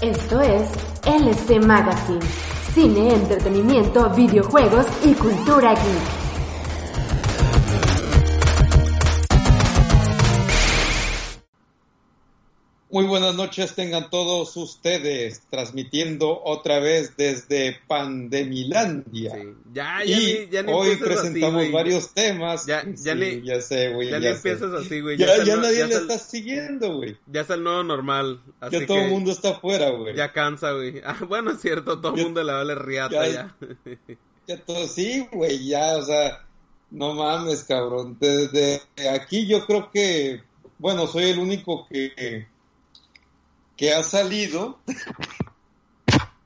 Esto es LC Magazine, cine, entretenimiento, videojuegos y cultura geek. Muy buenas noches tengan todos ustedes, transmitiendo otra vez desde Pandemilandia. Sí. Ya, ya, y ya hoy presentamos varios temas. Ya, ya, sí, ya sé, güey. Ya, ya ni empiezas así, güey. Ya, ya, nadie le está siguiendo, güey. Ya es el nuevo normal. Así ya todo el mundo está afuera, güey. Ya cansa, güey. Ah, bueno, es cierto, todo el mundo le vale riata ya. Ya, todo, sí, güey, ya, o sea, no mames, cabrón. Desde aquí yo creo que, bueno, soy el único que que ha salido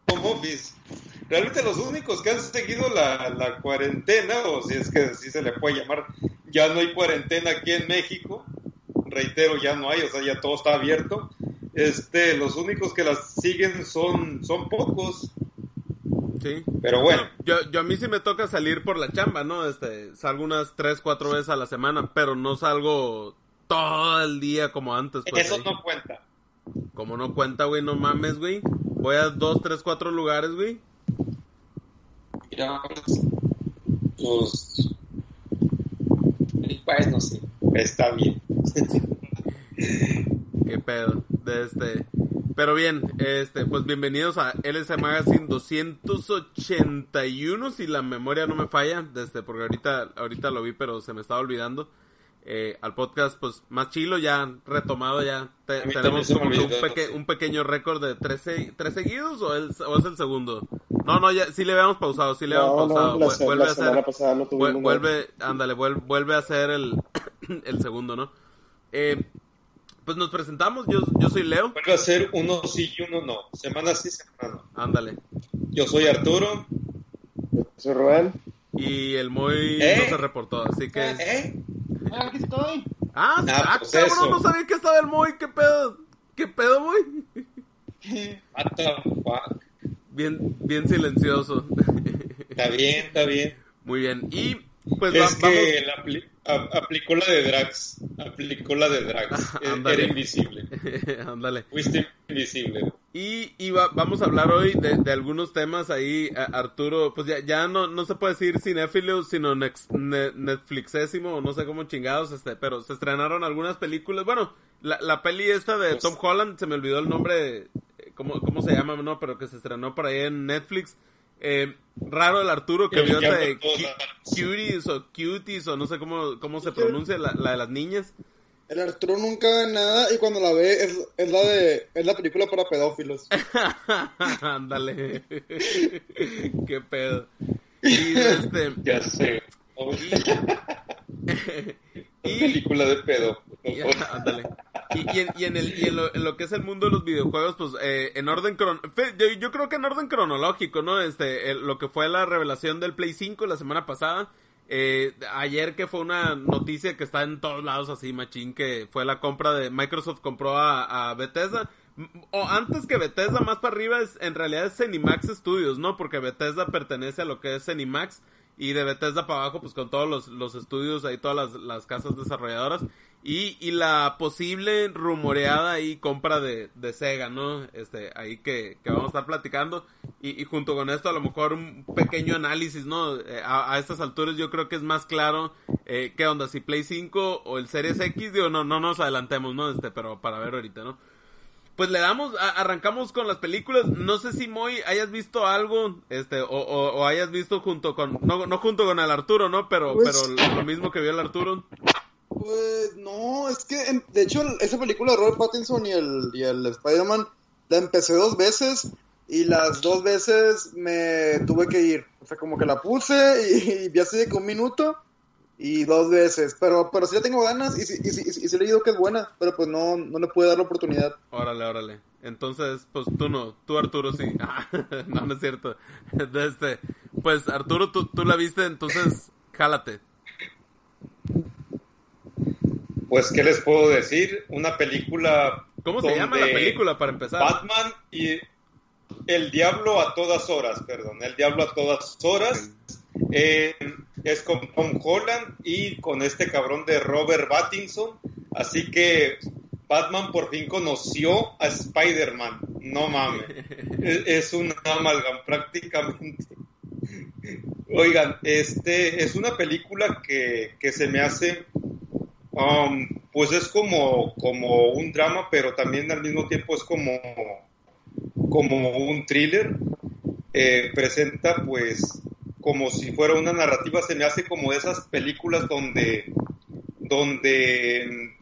como bis. Realmente los únicos que han seguido la, la, cuarentena, o si es que así se le puede llamar, ya no hay cuarentena aquí en México, reitero, ya no hay, o sea, ya todo está abierto. Este, los únicos que las siguen son, son pocos. Sí. Pero bueno. yo, yo a mí sí me toca salir por la chamba, ¿no? Este, salgo unas tres, cuatro veces a la semana, pero no salgo todo el día como antes. Pues, Eso ahí. no cuenta. Como no cuenta, güey, no mames, güey. Voy a dos, tres, cuatro lugares, güey. Ya, pues. Pues no sé. Está bien. Qué pedo. De este. Pero bien, este, pues bienvenidos a LS Magazine 281, si la memoria no me falla, desde, porque ahorita, ahorita lo vi, pero se me estaba olvidando. Eh, al podcast pues más chilo, ya retomado, ya te, tenemos como un, peque, un, pequeño récord de tres, tres seguidos o, el, o, es el segundo. No, no, ya sí le habíamos pausado, sí le habíamos no, pausado. No, la, vuelve la a hacer, pasada no vuelve, ándale, vuelve, vuelve a hacer el, el segundo, ¿no? Eh, pues nos presentamos, yo, yo soy Leo. Vuelve a ser uno sí y uno no, semana sí, semana no. Ándale. Yo soy Arturo. Yo soy Rubén. Y el Moy ¿Eh? no se reportó, así que... ¿Eh? Ah, aquí estoy. Ah, Ah, ah, pues cabrón, eso. no sabía que estaba el Moy, qué pedo. ¿Qué pedo, Moy? What the fuck? Bien, bien silencioso. Está bien, está bien. Muy bien. Y pues es va- que vamos. la a- aplicó la de Drax. Aplicó la de Drax. E- Ándale. Era invisible. Ándale. Fuiste invisible. Y, y va- vamos a hablar hoy de, de algunos temas ahí, Arturo, pues ya, ya no, no se puede decir cinéfilo, sino nex- ne- Netflixésimo, o no sé cómo chingados, este, pero se estrenaron algunas películas, bueno, la, la peli esta de Pues- Tom Holland, se me olvidó el nombre, eh, cómo, cómo se llama, no, pero que se estrenó por ahí en Netflix, eh, raro el Arturo que vio de cuties o cuties o no sé cómo, cómo se pronuncia la, la de las niñas. El Arturo nunca ve nada y cuando la ve es, es la de es la película para pedófilos. Ándale. Qué pedo. Y este. Ya sé. Y, Película de pedo. y- ándale. Y, en, y en el, y en lo, en lo que es el mundo de los videojuegos, pues eh, en orden cron yo, yo creo que en orden cronológico, ¿no? Este, el- lo que fue la revelación del Play 5 la semana pasada. Eh, ayer que fue una noticia que está en todos lados así, machín, que fue la compra de Microsoft compró a, a Bethesda. O antes que Bethesda, más para arriba, es, en realidad es Cenimax Studios, ¿no? Porque Bethesda pertenece a lo que es Cenimax. Y de Bethesda para abajo, pues con todos los, los estudios, ahí todas las, las casas desarrolladoras. Y, y la posible rumoreada ahí compra de, de Sega, ¿no? Este, ahí que, que vamos a estar platicando. Y, y junto con esto a lo mejor un pequeño análisis, ¿no? Eh, a, a estas alturas yo creo que es más claro eh, qué onda, si Play 5 o el Series X, digo, no, no nos adelantemos, ¿no? Este, pero para ver ahorita, ¿no? Pues le damos, a- arrancamos con las películas. No sé si Moy hayas visto algo, este, o, o, o hayas visto junto con, no, no junto con el Arturo, ¿no? Pero, Pues- pero lo, mismo que vio el Arturo. Pues no, es que de hecho esa película de Robert Pattinson y el, y el Spider-Man la empecé dos veces y las dos veces me tuve que ir. O sea, como que la puse y, y vi así de que un minuto y dos veces, pero, pero sí le tengo ganas y, sí- y, sí- y, sí- y sí he leído que es buena, pero pues no, no le pude dar la oportunidad. Órale, órale. Entonces, pues tú no, tú Arturo sí. Ah, no, no es cierto. Este, pues Arturo, tú, tú la viste, entonces, jálate. Pues, ¿qué les puedo decir? Una película. ¿Cómo se llama la película para empezar? Batman y El Diablo a todas horas, perdón. El Diablo a todas horas. Eh, es con Tom Holland y con este cabrón de Robert Pattinson. Así que Batman por fin conoció a Spider-Man. No mames. Es, una amalgam prácticamente. Oigan, este es una película que, que se me hace Um, pues es como, como un drama, pero también al mismo tiempo es como, como un thriller. Eh, presenta pues como si fuera una narrativa, se me hace como de esas películas donde, donde,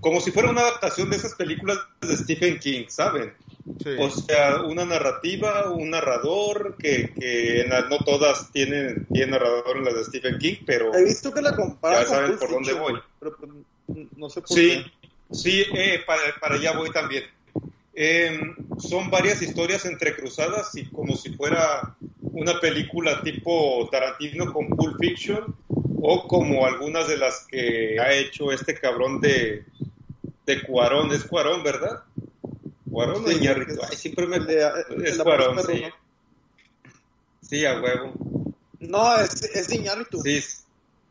como si fuera una adaptación de esas películas de Stephen King, ¿saben? Sí. O sea, una narrativa, un narrador, que, que en la- no todas tienen, tienen narrador en las de Stephen King, pero... He visto que la comparan Ya con saben Pulp por dónde voy. pero pues, no sé por Sí, qué. sí, eh, para, para allá voy también. Eh, son varias historias entrecruzadas y como si fuera una película tipo Tarantino con Pulp Fiction o como algunas de las que ha hecho este cabrón de, de Cuarón. Es Cuarón, ¿verdad? Cuarón Sí, Iñárritu. Ay, siempre me... de- es de Cuarón, sí. Sí, a huevo. No, es, es de Iñárritu. Sí,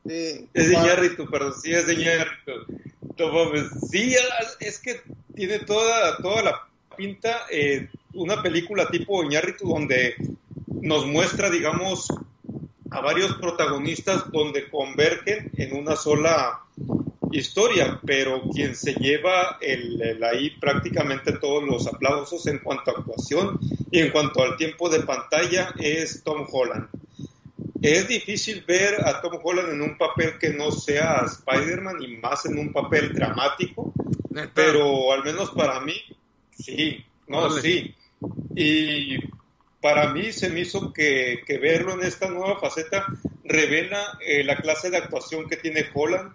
Sí. Es de Iñárritu, perdón, sí, es de Iñárritu. Sí, es que tiene toda, toda la pinta, eh, una película tipo Iñárritu donde nos muestra, digamos, a varios protagonistas donde convergen en una sola historia, pero quien se lleva el, el ahí prácticamente todos los aplausos en cuanto a actuación y en cuanto al tiempo de pantalla es Tom Holland. Es difícil ver a Tom Holland en un papel que no sea Spider-Man y más en un papel dramático, pero al menos para mí, sí, no, sí. Y para mí se me hizo que, que verlo en esta nueva faceta revela eh, la clase de actuación que tiene Holland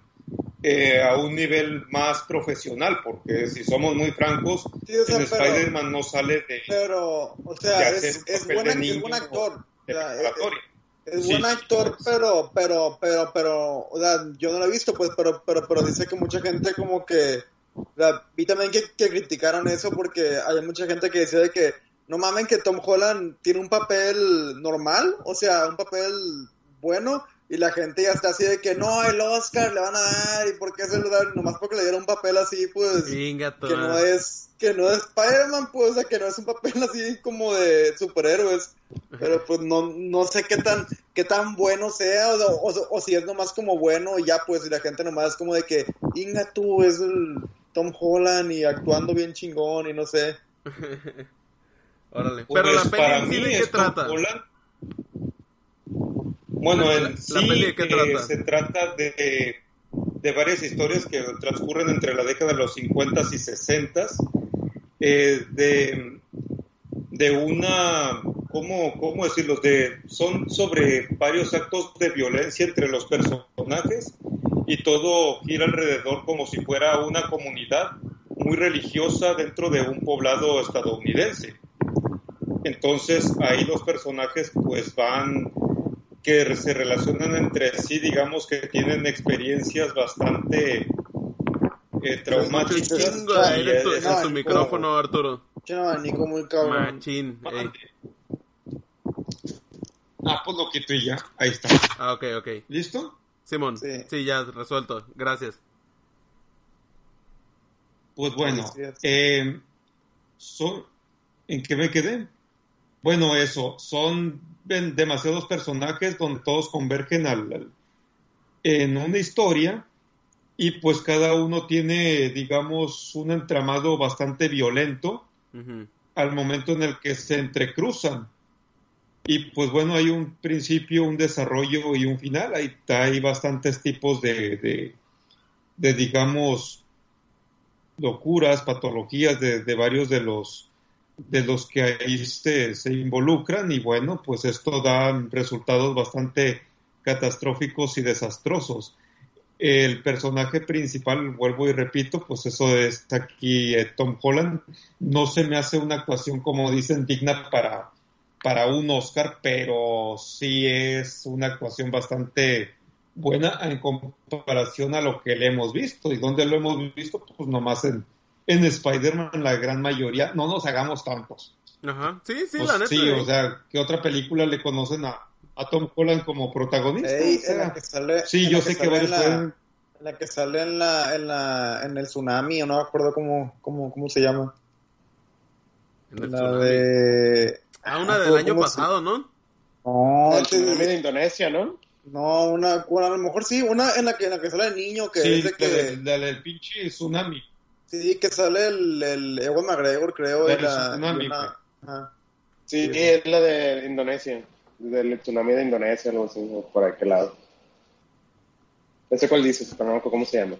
eh, a un nivel más profesional, porque si somos muy francos, Sí, o sea, Spider-Man no sale de, Pero, o sea, es, es, papel buen, es actor. O de sea, es, preparatoria. es Sí, buen actor, pero, pero, pero, pero, o sea, yo no lo he visto, pues, pero, pero, pero dice que mucha gente como que, o sea, vi también que, que criticaron eso porque hay mucha gente que decía de que, no mamen que Tom Holland tiene un papel normal, o sea, un papel bueno, y la gente ya está así de que, no, el Oscar le van a dar, y por qué se lo dan, nomás porque le dieron un papel así, pues, Chinga tu que no es que no es Spider-Man, pues, o sea, que no es un papel así como de superhéroes, pero pues no, no sé qué tan qué tan bueno sea, o, o- o si es nomás como bueno y ya, pues, y la gente nomás es como de que, Inga tú, es el Tom Holland y actuando bien chingón y no sé. Órale. Pues, Pero la peli para en sí mí de qué trata. Bueno, en la sí peli de qué eh, se trata de, de varias historias que transcurren entre la década de los 50 y 60 eh, de, de una, ¿cómo, ¿cómo decirlo? De, son sobre varios actos de violencia entre los personajes y todo gira alrededor como si fuera una comunidad muy religiosa dentro de un poblado estadounidense. Entonces ahí los personajes pues van que se relacionan entre sí, digamos que tienen experiencias bastante eh, escucha un traumáticas. chingo de aire en tu, tu no, micrófono, Arturo. No, Nico muy cabrón. Machín. ey. Ah, pues lo quito y ya. Ahí está. Ah, ok, ok. ¿Listo? Simón. Sí. Sí. ya, resuelto. Gracias. Pues bueno, eh, ¿en qué me quedé? Bueno, eso, son demasiados personajes donde todos convergen al, al- en una historia y pues cada uno tiene, digamos, un entramado bastante violento al momento en el que se entrecruzan. Y pues bueno, hay un principio, un desarrollo y un final. Hay, hay bastantes tipos de, de, de, digamos, locuras, patologías de, de varios de los de los que ahí se, se involucran y bueno, pues esto da resultados bastante catastróficos y desastrosos. el personaje principal, vuelvo y repito, pues eso es aquí eh, Tom Holland. No se me hace una actuación, como dicen, digna para, para un Oscar, pero sí es una actuación bastante buena en comparación a lo que le hemos visto. ¿Y dónde lo hemos visto? Pues nomás en, en Spider-Man, la gran mayoría. No nos hagamos tantos. Ajá, sí, sí, Pues la neta. sí, eh. o sea, ¿qué otra película le conocen a, a Tom Holland como protagonista? Ey, O sea, en la que sale, sí, en yo la sé que varios en la, pueden- en la que sale en la, en la, en el tsunami, o no me acuerdo cómo, cómo, cómo se llama. En el La tsunami. de... Ah, una Ah, del ¿cómo año se- pasado, ¿no? No, El te- tsunami de Indonesia, ¿no? no, una, bueno, a lo mejor sí, una en la que, en la que sale el niño, que sí, de que, del, del- del pinche tsunami. Sí, que sale el, el Ewan McGregor, creo, y Del la. Sí, Sí. es la de Indonesia. Del tsunami de Indonesia, algo así, o por aquel lado. No sé cuál dices, pero no me acuerdo cómo se llama.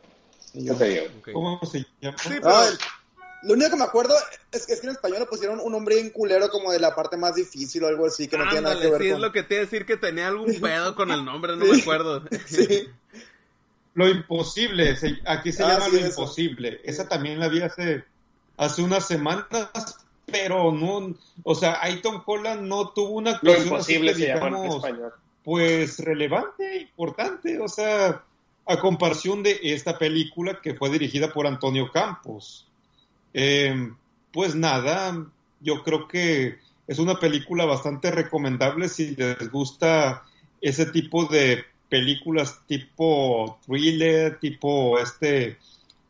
Sí, ¿Qué te digo? Ok. ¿Cómo se llama? Sí, pero... Ah, el- lo único que me acuerdo es, es que en español le pusieron un nombre bien culero como de la parte más difícil o algo así, que no tiene nada que ver sí, con... es lo que te iba a decir que tenía algún pedo con el nombre, no me acuerdo. Sí. Lo imposible, se- aquí se Ah, llama sí, lo eso. imposible. Esa también la vi hace, hace unas semanas, pero no, o sea, ahí Tom Holland no tuvo una Lo actuación imposible así que se llama en pues relevante, importante, o sea, a comparación de esta película que fue dirigida por Antonio Campos. Eh, pues nada, yo creo que es una película bastante recomendable si les gusta ese tipo de películas tipo thriller, tipo este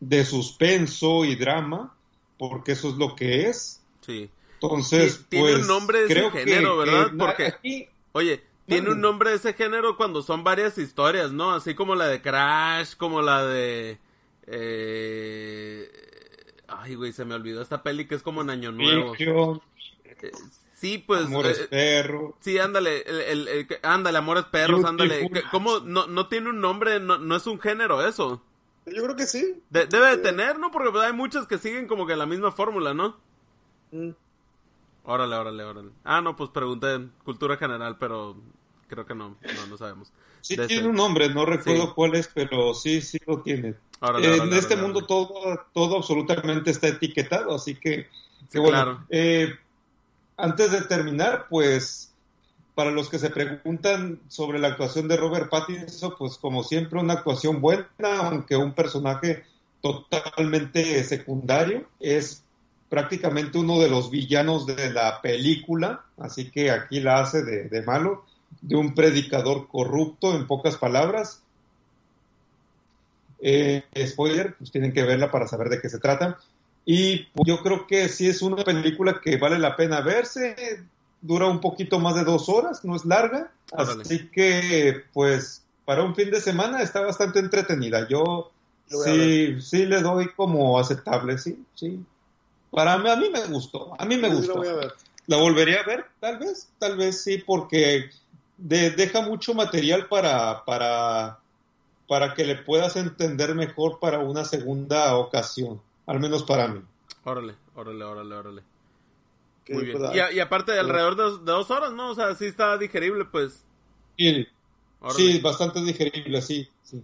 de suspenso y drama, porque eso es lo que es. Sí. Entonces, Ti- tiene pues, un nombre ese creo género, que- ¿verdad? que Porque- aquí Oye, tiene un nombre ese género cuando son varias historias, ¿no? Así como la de Crash, como la de... Eh... Ay, güey, se me olvidó esta peli que es como en Año Nuevo. Eh, Sí, pues... Amores eh, Perro. Sí, ándale, el, el- el ándale, Amores Perros, Beautiful ándale. ¿Cómo? No, no tiene un nombre, no, no es un género eso. Yo creo que sí. De- debe de tener, ¿no? Porque pues, hay muchas que siguen como que la misma fórmula, ¿no? Mm. Órale, órale, órale. Ah, no, pues pregunté en cultura general, pero creo que no, no, no sabemos. Sí De tiene ese- un nombre, no recuerdo Sí. cuál es, pero sí, sí lo tiene. Órale, Eh, órale, en este órale, mundo órale. todo, todo absolutamente está etiquetado, así que, que Sí, bueno. claro. Eh, antes de terminar, pues, para los que se preguntan sobre la actuación de Robert Pattinson, pues como siempre una actuación buena, aunque un personaje totalmente secundario, es prácticamente uno de los villanos de la película, así que aquí la hace de, de malo, de un predicador corrupto, en pocas palabras. Eh, spoiler, pues tienen que verla para saber de qué se trata. Y yo creo que sí es una película que vale la pena verse. Dura un poquito más de dos horas, no es larga. Así que, pues, para un fin de semana está bastante entretenida. Yo sí, sí le doy como aceptable, sí, sí. Para mí, a mí me gustó, a mí me Sí, gustó. ¿La volvería a ver? Tal vez, tal vez sí, porque de- deja mucho material para, para, para que le puedas entender mejor para una segunda ocasión, al menos para mí. Órale, órale, órale, órale. Muy bien. pues, Y, a- y aparte de alrededor de dos, de dos horas, ¿no? O sea, sí está digerible, pues. Sí, Órale, sí, bastante digerible, sí, sí.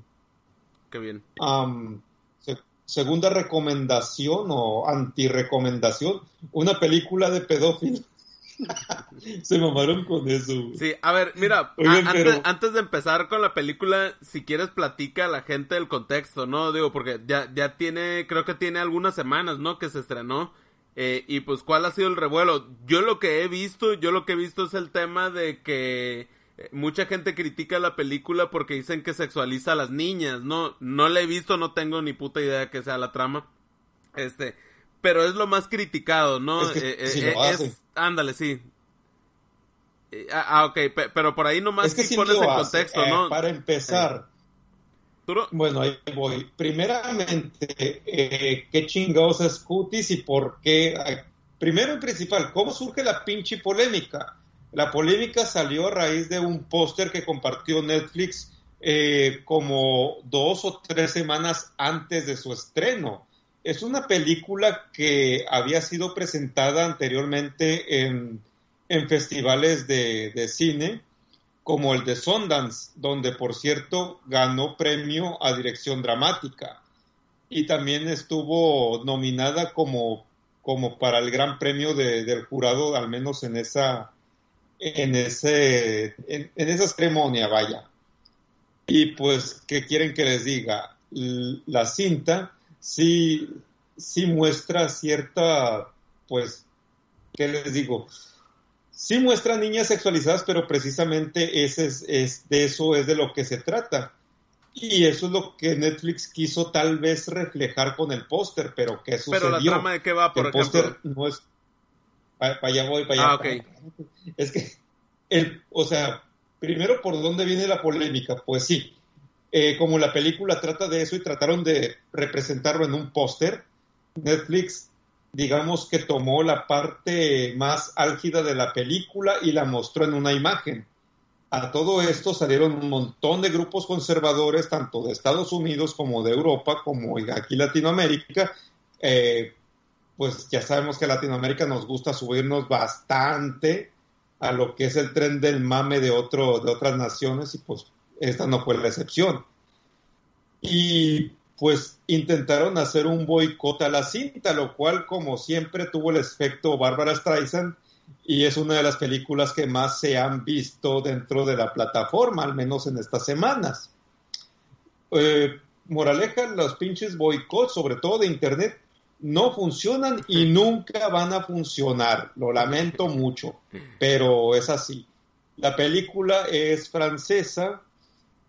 qué bien. Se- segunda recomendación o antirecomendación, una película de pedófilos. Se mamaron con eso. güey. Sí, a ver, mira, Oigan, a- antes, pero- antes de empezar con la película, si quieres platica a la gente del contexto, ¿no? Digo, porque ya, ya tiene, creo que tiene algunas semanas, ¿no? Que se estrenó. Eh, y pues, ¿cuál ha sido el revuelo? Yo lo que he visto, yo lo que he visto es el tema de que eh, mucha gente critica la película porque dicen que sexualiza a las niñas, ¿no? No la he visto, no tengo ni puta idea que sea la trama. Este, pero es lo más criticado, ¿no? Es que Eh, eh, sí eh, lo hace. es- ándale, sí. Eh, ah, ah, ok, pe- pero por ahí nomás Es que sí pones hace. contexto, Eh, ¿no? Para empezar, no- bueno, ahí voy. Primeramente, eh, ¿qué chingados es cutis y por qué? Primero y principal, ¿cómo surge la pinche polémica? La polémica salió a raíz de un póster que compartió Netflix eh, como dos o tres semanas antes de su estreno. Es una película que había sido presentada anteriormente en, en festivales de, de cine como el de Sundance, donde por cierto ganó premio a dirección dramática y también estuvo nominada como, como para el gran premio de, del jurado, al menos en esa, en ese, en, esa ceremonia, vaya. Y pues, ¿qué quieren que les diga? La cinta sí, sí muestra cierta, pues, ¿qué les digo? Sí muestra niñas sexualizadas, pero precisamente ese es, es, de eso es de lo que se trata. Y eso es lo que Netflix quiso tal vez reflejar con el póster, pero ¿qué sucedió? Pero la trama de qué va, por el póster no es... Para allá voy, para allá. Ah, okay. Es que, el, o sea, primero, ¿por dónde viene la polémica? Pues sí, eh, como la película trata de eso y trataron de representarlo en un póster, Netflix, digamos que tomó la parte más álgida de la película y la mostró en una imagen. A todo esto salieron un montón de grupos conservadores, tanto de Estados Unidos como de Europa, como aquí Latinoamérica. Eh, pues ya sabemos que a Latinoamérica nos gusta subirnos bastante a lo que es el tren del mame de, otro, de otras naciones y pues esta no fue la excepción. Y pues intentaron hacer un boicot a la cinta, lo cual como siempre tuvo el efecto Bárbara Streisand y es una de las películas que más se han visto dentro de la plataforma, al menos en estas semanas. Eh, moraleja, los pinches boicots, sobre todo de Internet, no funcionan y nunca van a funcionar. Lo lamento mucho, pero es así. La película es francesa,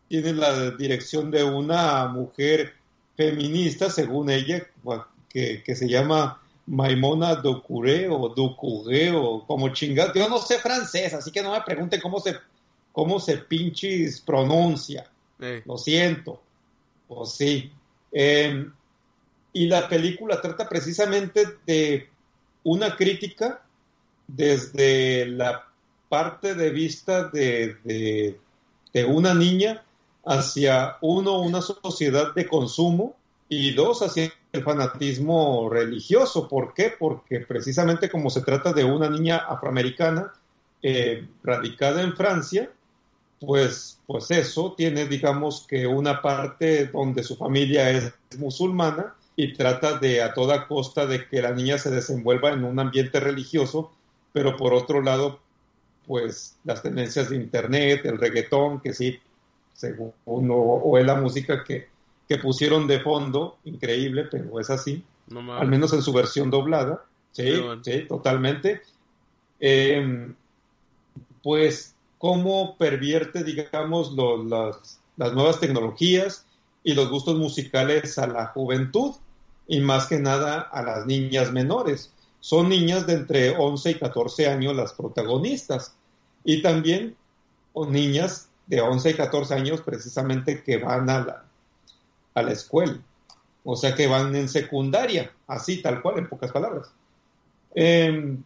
tiene la dirección de una mujer feminista, según ella, que, que se llama Maimona Docuré o Ducuré o como chingado. Yo no sé francés, así que no me pregunten cómo se, cómo se pinches pronuncia. Lo siento. O sí. Em, y la película trata precisamente de una crítica desde la parte de vista de, de, de una niña hacia uno, una sociedad de consumo y dos, hacia el fanatismo religioso. ¿Por qué? Porque precisamente como se trata de una niña afroamericana eh, radicada en Francia, pues, pues eso tiene, digamos, que una parte donde su familia es musulmana y trata de a toda costa de que la niña se desenvuelva en un ambiente religioso, pero por otro lado, pues las tendencias de internet, el reggaetón, que sí, según o es la música que que pusieron de fondo, increíble, pero es así, al menos en su versión doblada, sí, sí, totalmente. Em, pues cómo pervierte, digamos, las, las nuevas tecnologías y los gustos musicales a la juventud y más que nada a las niñas menores. Son niñas de entre 11 y 14 años las protagonistas. Y también o niñas de 11 y 14 años precisamente que van a la, a la escuela. O sea que van en secundaria, así tal cual, en pocas palabras. Em,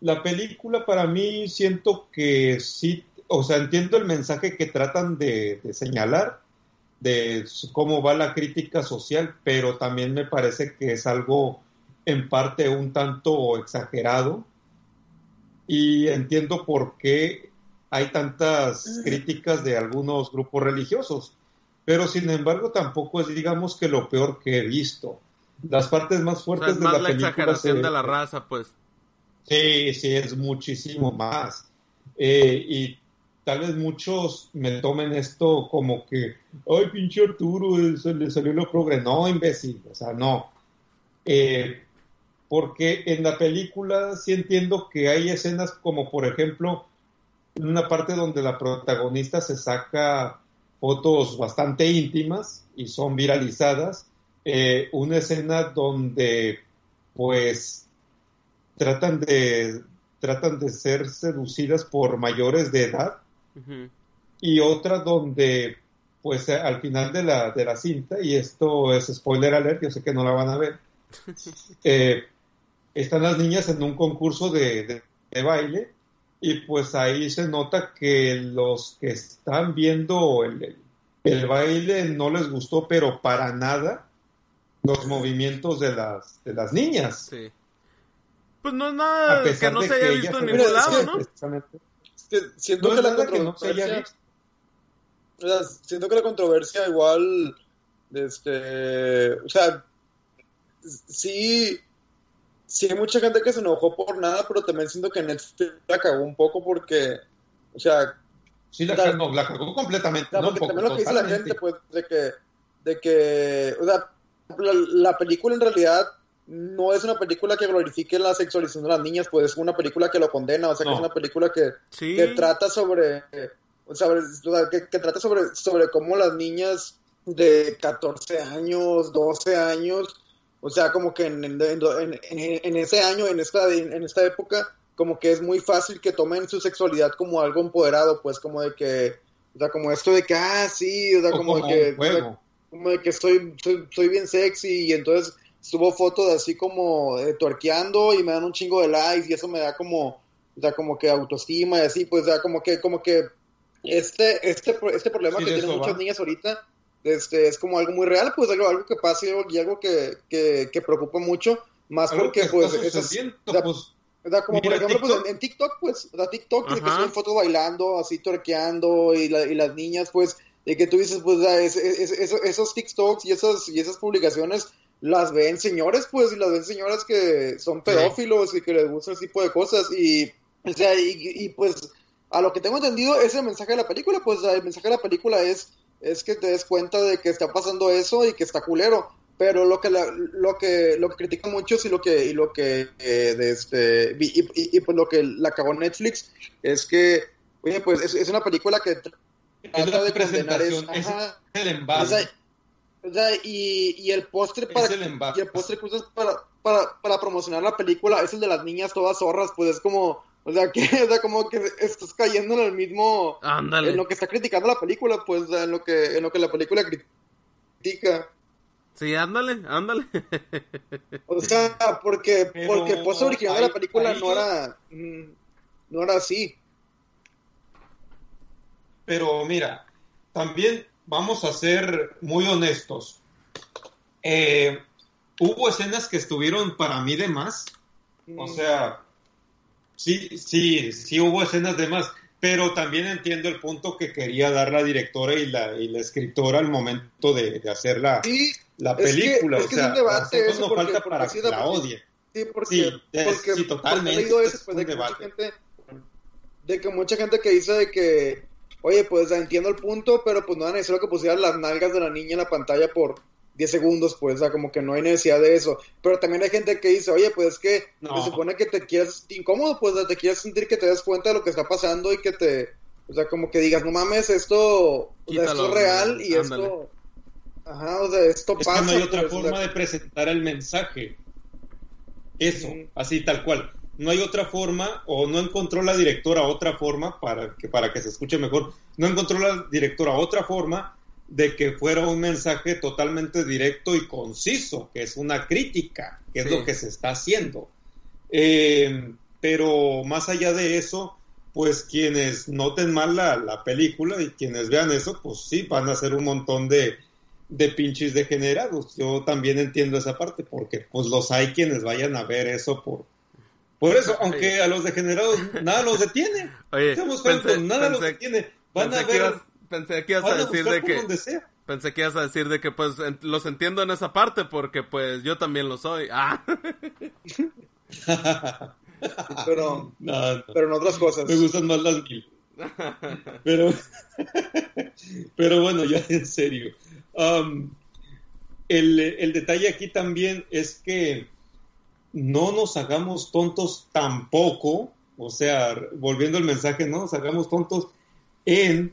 la película para mí siento que sí, o sea, entiendo el mensaje que tratan de, señalar, de cómo va la crítica social, pero también me parece que es algo en parte un tanto exagerado y entiendo por qué hay tantas críticas de algunos grupos religiosos pero sin embargo tampoco es, digamos, que lo peor que he visto. Las partes más fuertes de la, la exageración de la raza, pues. Sí, sí, es muchísimo más. Eh, y tal vez muchos me tomen esto como que, ay, pinche Arturo, se le salió lo progre. No, imbécil, o sea, no. Eh, porque en la película sí entiendo que hay escenas como, por ejemplo, una parte donde la protagonista se saca fotos bastante íntimas y son viralizadas. Eh, una escena donde pues tratan de tratan de ser seducidas por mayores de edad y otra donde pues al final de la, de la cinta y esto es spoiler alert yo sé que no la van a ver eh, están las niñas en un concurso de, de baile y pues ahí se nota que los que están viendo el, el, baile no les gustó, pero para nada los movimientos de las, de las niñas. Sí. Pues no es nada que no se haya visto en ningún lado, ¿no? que siento No que es la nada que no se haya controversia, visto. o sea, siento que la controversia igual, este, o sea, sí, sí hay mucha gente que se enojó por nada, pero también siento que Netflix la cagó un poco porque, o sea, Sí, la, cagó, la cagó completamente. No, porque poco, también lo que dice la gente, pues, de que, de que, o sea, la, la película en realidad no es una película que glorifique la sexualización de las niñas, pues es una película que lo condena, o sea, que No. es una película que, Sí. que trata sobre, o sea, o sea, que, que trata sobre, sobre cómo las niñas de 14 años, 12 años, o sea, como que en, en, en- en- en ese año, en esta, en esta época, como que es muy fácil que tomen su sexualidad como algo empoderado, pues como de que, o sea, como esto de que, ah, sí, o sea, O como, como de que, juego. como de que soy, soy, soy bien sexy y entonces subo fotos así como eh, tuerqueando y me dan un chingo de likes y eso me da como, o sea, como que autoestima y así, pues, o sea, como que, como que este, este, este problema Sí, que de tienen muchas niñas ahorita, este, es como algo muy real, pues algo, algo que pasa y algo, y algo que, que, que preocupa mucho, más Algo porque, que pues, está eso es- sucediendo, o sea, pues, o sea, como por ejemplo, pues, TikTok. en, en TikTok, pues, sea, TikTok, de que suben fotos bailando, así torqueando, y, la- y las niñas, pues, de que tú dices, pues, sea, es- es- es- esos TikToks y esas, y esas publicaciones las ven señores, pues, y las ven señoras que son pedófilos y que les gusta ese tipo de cosas, y, o sea, y, y, pues, a lo que tengo entendido, ese es el mensaje de la película, pues, el mensaje de la película es, es que te des cuenta de que está pasando eso y que está culero, pero lo que la- lo que lo que critican muchos y lo que y lo que eh, de este y, y- y, pues lo que la cagó Netflix es que oye pues es, es una película que tr- es trata la de condenar es, presentación, es ajá, el o sea, y, y el postre para Es el envase. y el postre que usas para, para, para promocionar la película es el de las niñas todas zorras pues es como o sea que o sea como que estás cayendo en el mismo Ándale. en lo que está criticando la película pues en lo que en lo que la película critica Sí, ándale, ándale. O sea, porque, Pero porque el post original de la película ahí no era mm, no era así. Pero mira, también vamos a ser muy honestos. Eh, hubo escenas que estuvieron para mí de más. O sea, sí, sí, sí hubo escenas de más. Pero también entiendo el punto que quería dar la directora y la, y la escritora al momento de, de hacer la, la es que- película. es o que es sea, un debate eso, no porque- falta porque para que la porque- odie. sí, porque, Sí, es- porque, sí, porque totalmente, he leído eso, es pues, de que mucha debate. gente, de que mucha gente que dice de que, oye, pues entiendo el punto, pero pues no era necesario que pusieran las nalgas de la niña en la pantalla por 10 segundos, pues, o sea, como que no hay necesidad de eso. Pero también hay gente que dice, oye, pues es que No. se supone que te quieres sentir incómodo, pues, te quieres sentir que te des cuenta de lo que está pasando y que te, o sea, como que digas, no mames, esto, o sea, esto es real y ándale. esto, ajá, o sea, esto Es pasa. que no hay otra pues, o sea, forma de presentar el mensaje. Eso, así tal cual. No hay otra forma, o no encontró la directora otra forma para que, para que se escuche mejor. No encontró la directora otra forma de que fuera un mensaje totalmente directo y conciso, que es una crítica, que es lo que se está haciendo. Eh, pero más allá de eso, pues quienes noten mal la, la película y quienes vean eso, pues sí, van a ser un montón de, de pinches degenerados. Yo también entiendo esa parte, porque pues los hay quienes vayan a ver eso por... Por eso, aunque a los degenerados nada los detiene. Oye, Seamos pensé, francos, nada los detiene. Van pensé a que ver, ibas, pensé que ibas a a decir de que donde sea. pensé que ibas a decir de que pues en- los entiendo en esa parte porque pues yo también lo soy. Ah. pero, No, no. pero en otras cosas. Me gustan más las mil. Pero, pero bueno, ya en serio. Um, el, el detalle aquí también es que no nos hagamos tontos tampoco, o sea, volviendo al mensaje, no nos hagamos tontos en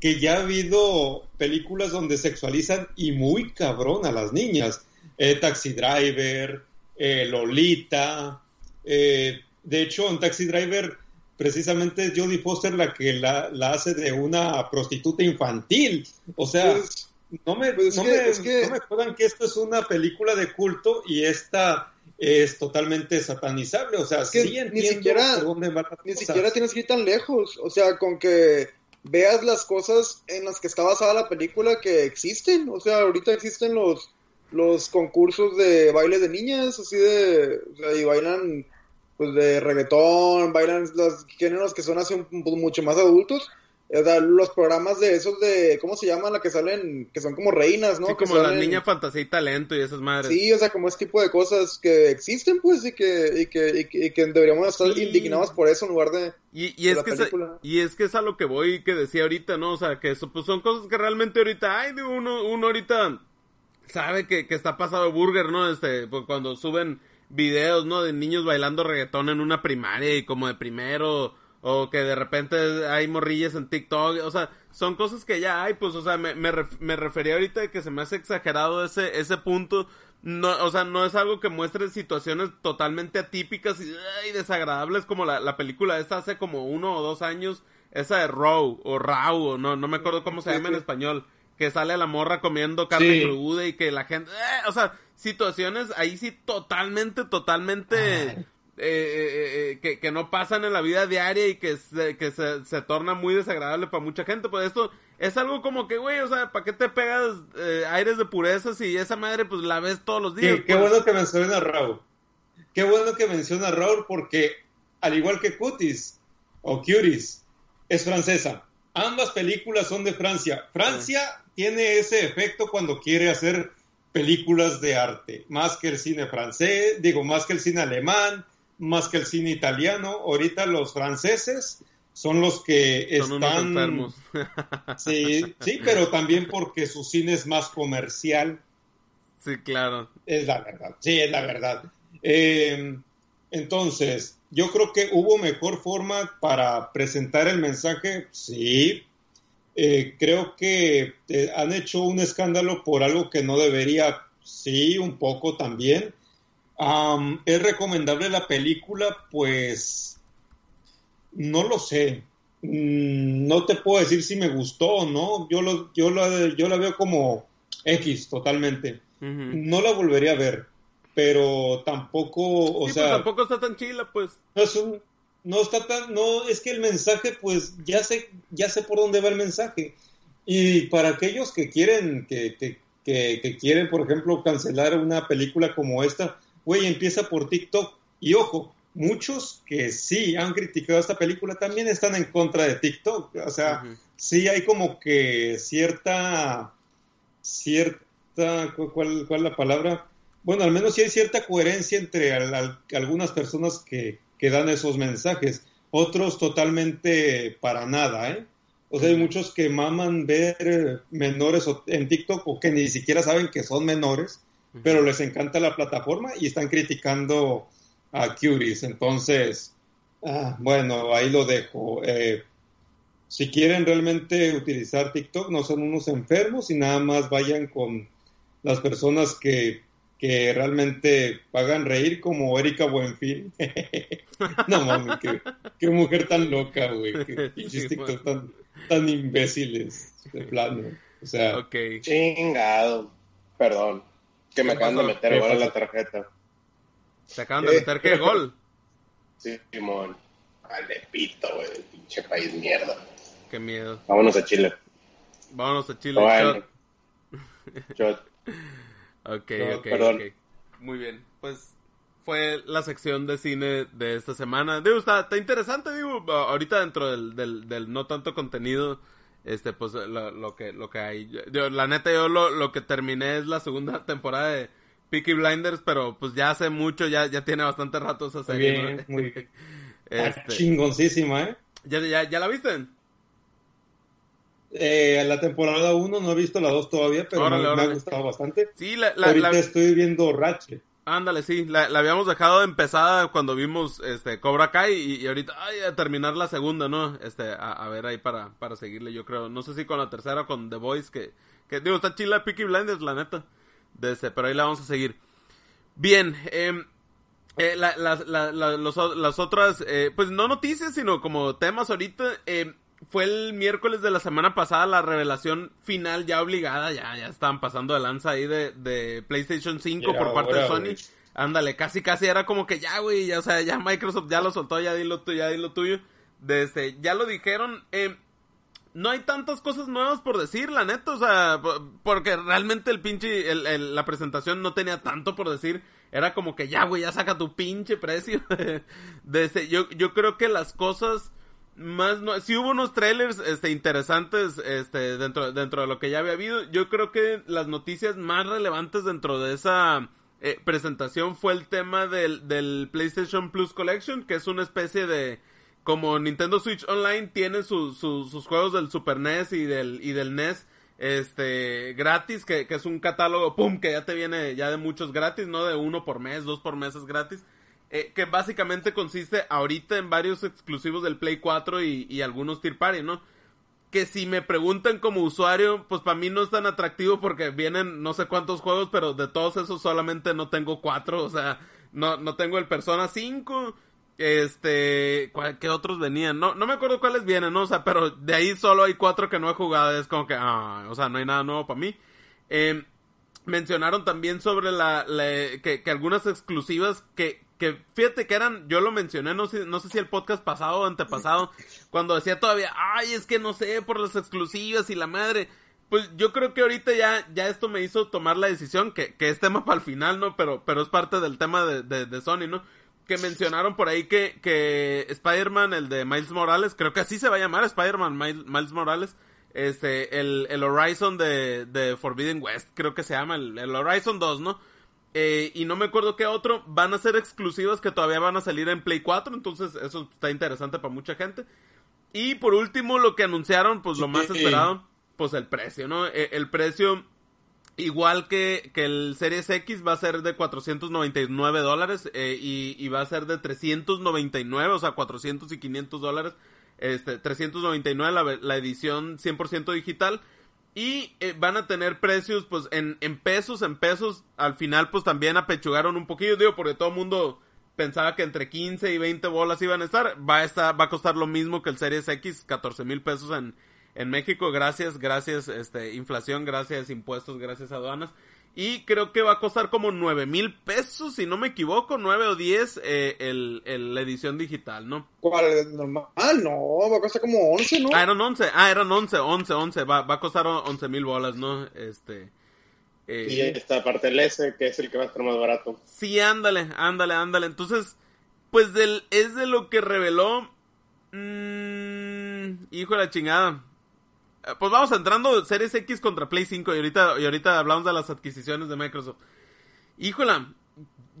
que ya ha habido películas donde sexualizan y muy cabrón a las niñas. Eh, Taxi Driver, eh, Lolita. eh, de hecho, en Taxi Driver, precisamente es Jodie Foster la que la, la hace de una prostituta infantil. O sea, Pues, no me, pues es no, que- me, es que- no me jodan que esto es una película de culto y esta es totalmente satanizable. O sea, Es que sí ni siquiera- por dónde van las ni cosas. siquiera tienes que ir tan lejos. O sea, con que veas las cosas en las que está basada la película que existen. O sea, ahorita existen los los concursos de baile de niñas, así de, o sea, y bailan pues de reggaetón, bailan los géneros que son así un- pues, mucho más adultos. O sea, los programas de esos de, ¿cómo se llaman? La que salen, que son como reinas, ¿no? Sí, Que como la salen- niña fantasía y talento y esas madres. Sí, o sea, como ese tipo de cosas que existen, pues, y que, y que, y que, y que deberíamos estar Sí. indignados por eso en lugar de... Y, y de es la que es, y es que es a lo que voy que decía ahorita, ¿no? O sea, que eso, pues son cosas que realmente ahorita, ay, digo, uno, uno ahorita sabe que, que está pasado burger, ¿no? Este, pues cuando suben videos, ¿no? De niños bailando reggaetón en una primaria y como de primero, o que de repente hay morrillas en TikTok, o sea, son cosas que ya hay, pues, o sea, me, me, ref- me refería ahorita de que se me hace exagerado ese, ese punto, no, o sea, no es algo que muestre situaciones totalmente atípicas y desagradables como la, la película esta hace como uno o dos años, esa de Row o Raw, o no, no me acuerdo cómo se llama en español, que sale la morra comiendo carne Sí. cruda y que la gente, eh, o sea, situaciones ahí sí totalmente, totalmente... eh, eh, que, que no pasan en la vida diaria y que se, que se, se torna muy desagradable para mucha gente. Pues esto es algo como que, güey, o sea, ¿para qué te pegas eh, aires de pureza si esa madre pues la ves todos los días? Qué, qué pues? bueno que menciona Raúl. Qué bueno que menciona Raúl porque, al igual que Cutis o Cuties, es francesa. Ambas películas son de Francia. Francia tiene ese efecto cuando quiere hacer películas de arte, más que el cine francés, digo, más que el cine alemán, más que el cine italiano. Ahorita los franceses son los que Son unos están... enfermos. Sí, sí, pero también porque su cine es más comercial. sí, claro. Es la verdad, sí, es la verdad. Eh, entonces, yo creo que hubo mejor forma para presentar el mensaje, sí. Eh, creo que eh, han hecho un escándalo por algo que no debería, sí, un poco también. Am, ¿Es recomendable la película? Pues no lo sé. Mm, No te puedo decir si me gustó o no. Yo, lo, yo, la, yo la veo como X totalmente. No la volvería a ver, pero tampoco, o Sí, sea, pues tampoco está tan chila, pues. no es un, no está tan, no, es que el mensaje, pues, ya sé, ya sé por dónde va el mensaje. Y para aquellos que quieren, que, que, que, que quieren, por ejemplo, cancelar una película como esta, güey, empieza por TikTok. Y ojo, muchos que sí han criticado esta película también están en contra de TikTok. O sea, sí hay como que cierta, cierta, ¿cu- ¿cuál, cuál es la palabra? Bueno, al menos sí hay cierta coherencia entre al- al- algunas personas que, que dan esos mensajes, otros totalmente para nada, ¿eh? O sea, hay muchos que maman ver eh, menores en TikTok o que ni siquiera saben que son menores, pero les encanta la plataforma y están criticando a Curies. Entonces, ah, bueno, ahí lo dejo. Eh, si quieren realmente utilizar TikTok, no son unos enfermos y nada más vayan con las personas que, que realmente pagan reír, como Erika Buenfil. no mames, qué, qué mujer tan loca, güey. Qué pinches Sí, TikTok man. tan, tan imbéciles, de plano. O sea. Chingado. Perdón. Que me ¿Qué acaban de meter ¿Qué gol en la tarjeta. Se acaban de meter qué gol. Sí, Simón. Vale, pito, güey. Pinche país mierda. Qué miedo. Vámonos a Chile. Vámonos a Chile. Bueno. shot. Yo, Ok, No, ok, perdón. ok. Muy bien. Pues fue la sección de cine de esta semana. Digo, está, está interesante, digo, ahorita dentro del, del, del no tanto contenido, este, pues lo, lo que, lo que hay. Yo- la neta, yo lo, lo que terminé es la segunda temporada de Peaky Blinders, pero pues ya hace mucho, ya, ya tiene bastante rato esa muy serie. bien, ¿no? muy bien. Está Este, chingoncísima, ¿eh? ¿ya, ya, ¿Ya la viste? Eh, la temporada 1 no he visto la 2 todavía, pero Órale, me, ha gustado bastante. Sí, la, la, Ahorita la- estoy viendo Ratchet. Ándale, sí, la, la habíamos dejado empezada cuando vimos este Cobra Kai y, ahorita ay, a terminar la segunda, ¿no? Este, a, ver ahí para, para seguirle, yo creo. No sé si con la tercera o con The Voice, que, que digo, está chila Peaky Blinders, la neta. De este, pero ahí la vamos a seguir. Bien, em, eh, las- la- la- los las otras, eh, pues no noticias, sino como temas ahorita. Em, fue el miércoles de la semana pasada la revelación final ya obligada, ya, ya estaban pasando de lanza ahí de, de PlayStation 5 Ya por parte de Sony. Ándale, casi casi era como que ya, güey, ya, o sea, ya Microsoft ya lo soltó, ya di lo, tu- ya di lo tuyo. Desde, ya lo dijeron, eh, no hay tantas cosas nuevas por decir, la neta, o sea, po- porque realmente el pinche, el- el- la presentación no tenía tanto por decir. era como que ya, güey, ya saca tu pinche precio. de ese, yo, yo creo que las cosas más no, sí hubo unos trailers este interesantes este dentro dentro de lo que ya había habido. Yo creo que las noticias más relevantes dentro de esa eh, presentación fue el tema del, del PlayStation Plus Collection, que es una especie de como Nintendo Switch Online tiene sus juegos del Super NES y del y del NES este gratis, que, que es un catálogo, pum, que ya te viene ya de muchos gratis, no de uno por mes, dos por mes es gratis eh, que básicamente consiste ahorita en varios exclusivos del Play 4 y, algunos Tier Party, ¿no? Que si me preguntan como usuario, pues para mí no es tan atractivo porque vienen no sé cuántos juegos, pero de todos esos solamente no tengo cuatro, o sea, no, no tengo el Persona 5, este, ¿qué otros venían? No, no me acuerdo cuáles vienen, ¿no? O sea, pero de ahí solo hay cuatro que no he jugado, es como que, ah, o sea, no hay nada nuevo para mí. Eh, mencionaron también sobre la, que, que, algunas exclusivas que, que fíjate que eran, yo lo mencioné, no sé, no sé si el podcast pasado o antepasado, cuando decía todavía, ay, es que no sé, por las exclusivas y la madre. Pues yo creo que ahorita ya, ya esto me hizo tomar la decisión, que, que es tema para el final, ¿no? Pero, pero es parte del tema de, de, Sony, ¿no? Que mencionaron por ahí que, que Spider-Man, el de Miles Morales, creo que así se va a llamar, Spider-Man Miles, Morales, este, el, el Horizon de, de Forbidden West, creo que se llama, el, el Horizon 2, ¿no? Eh, y no me acuerdo qué otro. Van a ser exclusivas que todavía van a salir en Play 4. Entonces eso está interesante para mucha gente. Y por último, lo que anunciaron, pues lo más esperado, pues el precio, ¿no? E, el precio, igual que, que, el Series X, va a ser de 499 dólares eh, y, y, va a ser de 399, o sea, 400 y 500 dólares. Este, 399 la, la edición 100% digital y eh, van a tener precios, pues, en, en pesos, en pesos. Al final, pues, también apechugaron un poquillo, digo, porque todo el mundo pensaba que entre 15 y 20 bolas iban a estar. Va a, estar, va a costar lo mismo que el Series X, 14 mil pesos en, en México. Gracias, gracias, este, inflación, gracias, impuestos, gracias, aduanas. Y creo que va a costar como 9 mil pesos, si no me equivoco, 9 o 10 eh, el, el, la edición digital, ¿no? ¿Cuál? ¿Normal? No, va a costar como 11, ¿no? Ah, eran 11, ah, eran 11, 11, 11, va, va a costar 11 mil bolas, ¿no? Este... Eh, y esta parte del S, que es el que va a estar más barato. Sí, ándale, ándale, ándale. Entonces, pues del, es de lo que reveló... Mmm, hijo de la chingada. Eh, pues vamos entrando Series X contra Play 5 y ahorita, y ahorita hablamos de las adquisiciones de Microsoft. Híjola,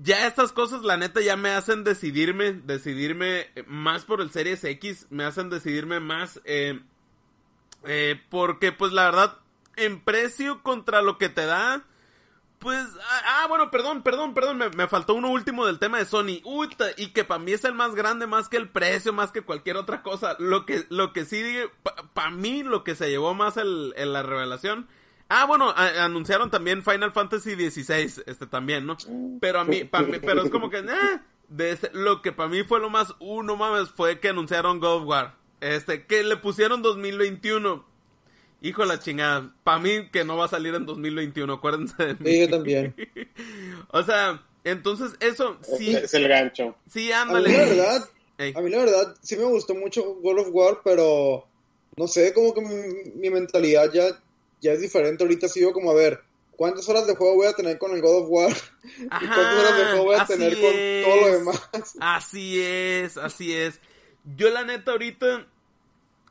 ya estas cosas la neta ya me hacen decidirme, decidirme más por el Series X, me hacen decidirme más, eh, eh, porque pues la verdad, en precio contra lo que te da, pues, ah, ah, bueno, perdón, perdón, perdón, me, faltó uno último del tema de Sony. Uy, y que para mí es el más grande, más que el precio, más que cualquier otra cosa. Lo que, lo que sí, para mí, lo que se llevó más el, la revelación. Ah, bueno, anunciaron también Final Fantasy XVI, este también, ¿no? Pero a mí, pero es como que, eh, de lo que para mí fue lo más, uno mames, fue que anunciaron God of War. Este, que le pusieron 2021 Hijo de la chingada. Para mí que no va a salir en 2021, acuérdense de mí. Sí, yo también. o sea, entonces eso sí. Es el gancho. Sí, ándale. A mí la verdad, a mí la verdad sí me gustó mucho God of War, pero no sé, como que mi, mentalidad ya, ya es diferente. Ahorita sigo como a ver, ¿cuántas horas de juego voy a tener con el God of War? Ajá, ¿Y cuántas horas de juego voy a tener con todo lo demás? Así es, así es. Yo la neta ahorita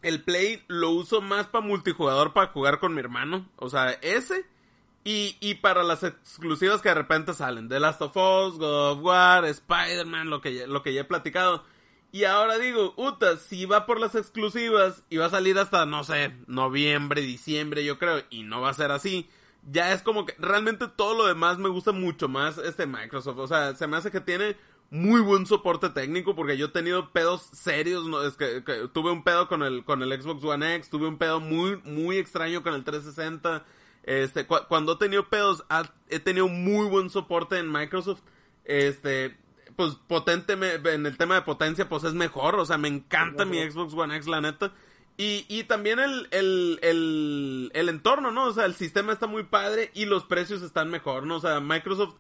el Play lo uso más para multijugador, para jugar con mi hermano. O sea, ese. Y, y para las exclusivas que de repente salen. The Last of Us, God of War, Spider-Man, lo que, lo que ya he platicado. Y ahora digo, Uta, si va por las exclusivas y va a salir hasta, no sé, noviembre, diciembre, yo creo, y no va a ser así. Ya es como que realmente todo lo demás me gusta mucho más este Microsoft. O sea, se me hace que tiene muy buen soporte técnico porque yo he tenido pedos serios, no, es que, tuve un pedo con el con el Xbox One X, tuve un pedo muy muy extraño con el 360. Este, cuando he tenido pedos he tenido muy buen soporte en Microsoft. Este, pues potente en el tema de potencia pues es mejor, o sea, me encanta mi Xbox One X la neta. Y, y también el, el, el, el entorno, ¿no? O sea, el sistema está muy padre y los precios están mejor, ¿no? O sea, Microsoft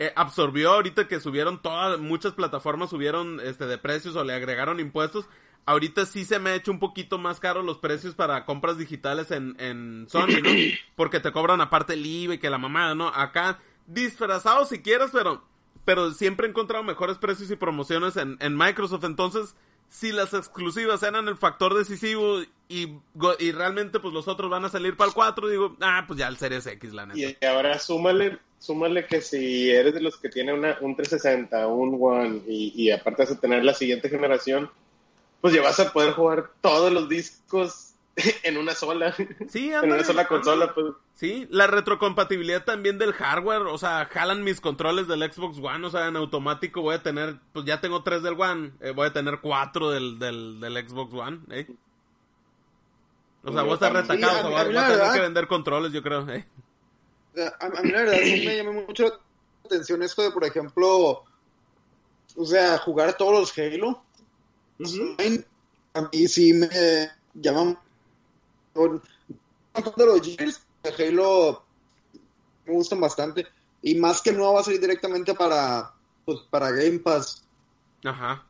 eh, absorbió ahorita que subieron todas, muchas plataformas subieron este de precios o le agregaron impuestos. Ahorita sí se me ha hecho un poquito más caro los precios para compras digitales en, en Sony, ¿no? Porque te cobran aparte el IVA y que la mamada, ¿no? Acá, disfrazado si quieres, pero pero siempre he encontrado mejores precios y promociones en, en Microsoft. Entonces, si las exclusivas eran el factor decisivo y, y realmente pues los otros van a salir para el 4, digo, ah, pues ya el Series X, la neta. Y ahora súmale, súmale que si eres de los que tiene una, un 360, un One y, y aparte vas a tener la siguiente generación, pues ya vas a poder jugar todos los discos en una sola. Sí, en una sola consola, pues. Sí, la retrocompatibilidad también del hardware, o sea, jalan mis controles del Xbox One, o sea, en automático voy a tener, pues ya tengo tres del One, eh, voy a tener cuatro del, del, del Xbox One, ¿eh? O sea, voy a estar retacado, o sea, voy a, tener que vender controles, yo creo, ¿eh? A, a mí la verdad sí me llamó mucho la atención esto de, por ejemplo, o sea, jugar todos los Halo. Uh -huh. A mí sí me llaman de los Gears, Halo me gustan bastante. Y más que no va a salir directamente para, pues, para Game Pass. Ajá.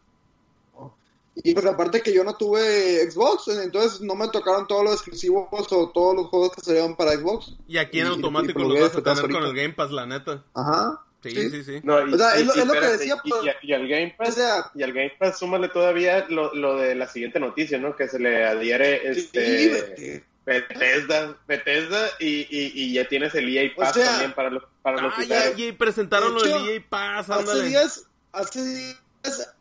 Y pues aparte que yo no tuve Xbox, entonces no me tocaron todos los exclusivos o todos los juegos que salieron para Xbox. Y aquí en y, automático los vas a tener con el Game Pass, la neta. Ajá. Sí, sí, sí. sí. No, y, o sea, es, lo, es lo que decía. Pues, y, al Game Pass, o sea, y al Game Pass súmale todavía lo, lo de la siguiente noticia, ¿no? Que se le adhiere este sí, Bethesda, Bethesda y, y, y, ya tienes el EA Pass o sea, también para los para ah, los ya, presentaron de hecho, lo del EA Pass, hace días, hace días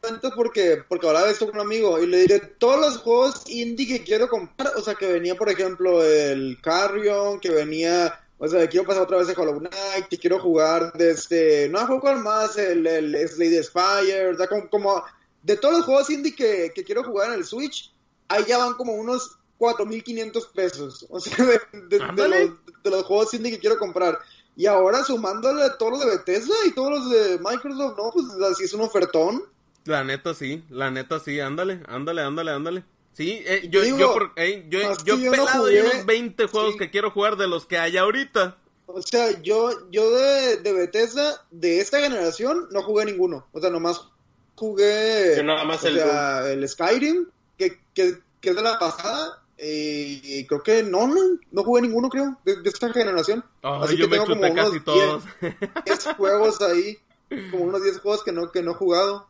cuento porque, porque hablaba esto con un amigo y le dije todos los juegos indie que quiero comprar, o sea que venía por ejemplo el Carrion, que venía o sea, quiero pasar otra vez de Hollow Knight, y quiero jugar de este, no juego más el, el Slade Spire, o sea, como, como, de todos los juegos indie que, que quiero jugar en el Switch, ahí ya van como unos 4.500 pesos, o sea, de, de, de, los, de, los, juegos indie que quiero comprar. Y ahora sumándole todos los de Bethesda y todos los de Microsoft, no, pues así es un ofertón. La neta sí, la neta sí, ándale, ándale, ándale, ándale. Sí, eh, yo, Digo, yo, por, eh, yo, yo, yo pelado no unos 20 juegos sí. que quiero jugar de los que hay ahorita. O sea, yo, yo de, de Bethesda, de esta generación, no jugué ninguno. O sea, nomás jugué yo nada más o el, sea, el Skyrim, que, que, que, es de la pasada. Y creo que no, no, no jugué ninguno, creo, de, de esta generación. Oh, Así yo que me tengo chuté como casi unos todos. 10 juegos ahí, como unos 10 juegos que no, que no he jugado.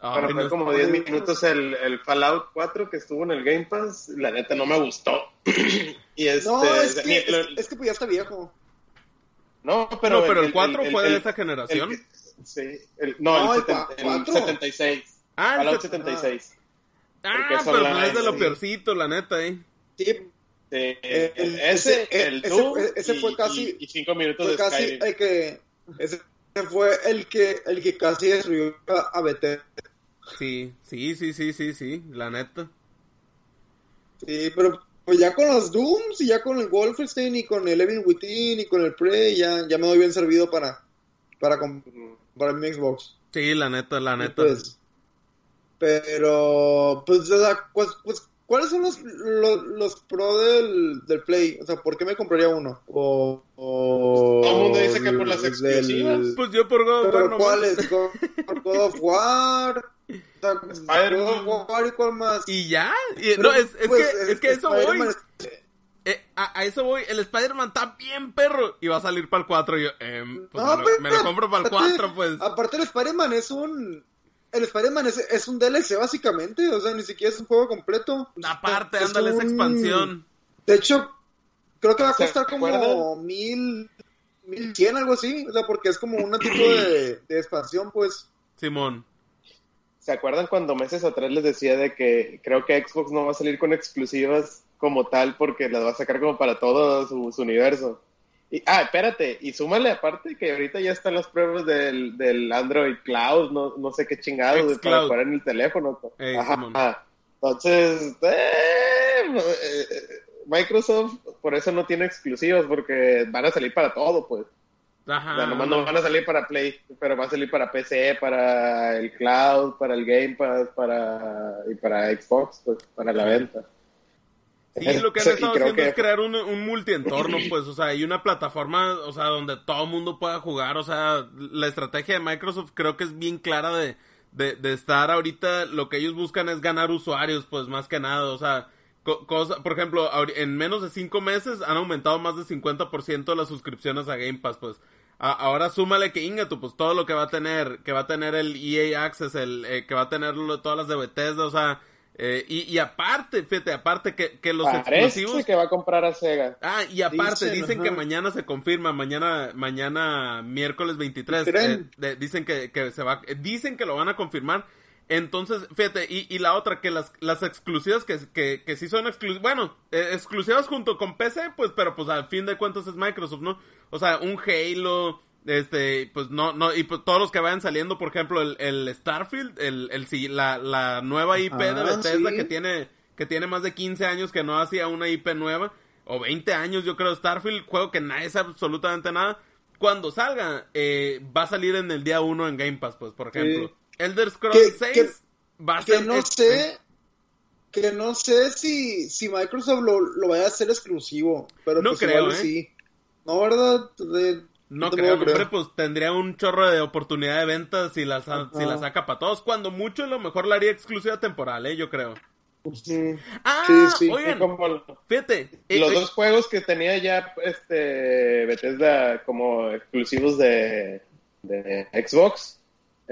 Bueno, Ay, fue no, como 10 minutos el, el, Fallout 4 que estuvo en el Game Pass. La neta no me gustó. y este, no, es que, es, es, que pues ya está viejo. No, pero, no, pero el, el 4 fue de esa generación. sí, no, no, el, el 76. Ah, Fallout 76. Ah, pero no es de lo peorcito, la neta, eh. Sí. Sí, el, ese, el ese, Doom ese, ese fue casi y, y cinco minutos fue de casi Skyrim. el que ese fue el que el que casi destruyó a Bethesda. Sí, sí, sí, sí, sí, sí, la neta. Sí, pero pues ya con los Dooms y ya con el Wolfenstein y con el Evil Within y con el Prey ya, ya me doy bien servido para para para mi Xbox. Sí, la neta, la neta. Pues, pero pues, o sea, pues, pues ¿Cuáles son los, los, los pro del, del, Play? O sea, ¿por qué me compraría uno? O, o Todo el mundo dice que por las exclusivas. Del... Pues yo por God of War. ¿Cuáles? ¿Por God of War? God of War y cuál más? ¿Y ya? Y, no, es, es pues, que, es que eso voy. Eh, a, a, eso voy. El Spider-Man está bien perro. Y va a salir para el 4. Y yo, eh, pues no, me, pero, lo, me, lo, compro para el 4, pues. Aparte, el Spider-Man es un el Spider-Man es, es, un DLC básicamente, o sea, ni siquiera es un juego completo. Aparte, es ándale, un... esa expansión. De hecho, creo que va a costar como mil, mil cien, algo así, o sea, porque es como un tipo de, de expansión, pues. Simón. ¿Se acuerdan cuando meses atrás les decía de que creo que Xbox no va a salir con exclusivas como tal porque las va a sacar como para todo su, su universo? Y, ah, espérate, y súmale aparte que ahorita ya están las pruebas del, del Android Cloud, no, no sé qué chingados, para jugar en el teléfono. Ajá, ajá, Entonces, eh, Microsoft por eso no tiene exclusivas, porque van a salir para todo, pues. Ajá. O sea, nomás no van a salir para Play, pero va a salir para PC, para el Cloud, para el Game Pass, para, y para Xbox, pues, para la venta. Sí, lo que han estado haciendo que... es crear un, un multientorno, pues, o sea, y una plataforma, o sea, donde todo mundo pueda jugar, o sea, la estrategia de Microsoft creo que es bien clara de, de, de estar ahorita, lo que ellos buscan es ganar usuarios, pues, más que nada, o sea, co cosa, por ejemplo, en menos de cinco meses han aumentado más del 50% las suscripciones a Game Pass, pues, a- ahora súmale que Ingatu, pues todo lo que va a tener, que va a tener el EA Access, el, eh, que va a tener lo- todas las de Bethesda, o sea, eh, y, y aparte, fíjate, aparte que, que los Parece exclusivos... que va a comprar a Sega. Ah, y aparte, Dicen, que mañana se confirma, mañana, mañana miércoles 23, ¿Creen? eh, de- dicen que, que se va, eh, dicen que lo van a confirmar. Entonces, fíjate, y, y la otra, que las, las exclusivas que, que, que sí son exclusivas, bueno, eh, exclusivas junto con PC, pues, pero pues al fin de cuentas es Microsoft, ¿no? O sea, un Halo, este, pues no, no, y pues todos los que vayan saliendo, por ejemplo, el, el Starfield, el, el, la, la nueva IP de Ah, Bethesda sí. que tiene, que tiene más de 15 años que no hacía una IP nueva, o 20 años yo creo, Starfield, juego que nadie sabe absolutamente nada. Cuando salga, eh, va a salir en el día 1 en Game Pass, pues, por ejemplo. Sí. Elder Scrolls Que- 6 que- va a Que ser... no eh, sé, que no sé si, si Microsoft lo, lo vaya a hacer exclusivo, pero No pues creo, igual ¿eh? sí. No, ¿verdad? De- No creo, hombre, pues tendría un chorro de oportunidad de ventas si la, si la saca para todos. Cuando mucho, a lo mejor la haría exclusiva temporal, ¿eh? Yo creo. Ujú. Ah, Sí, sí. oigan, Como fíjate. eh, los eh, dos juegos que tenía ya este Bethesda como exclusivos de, de Xbox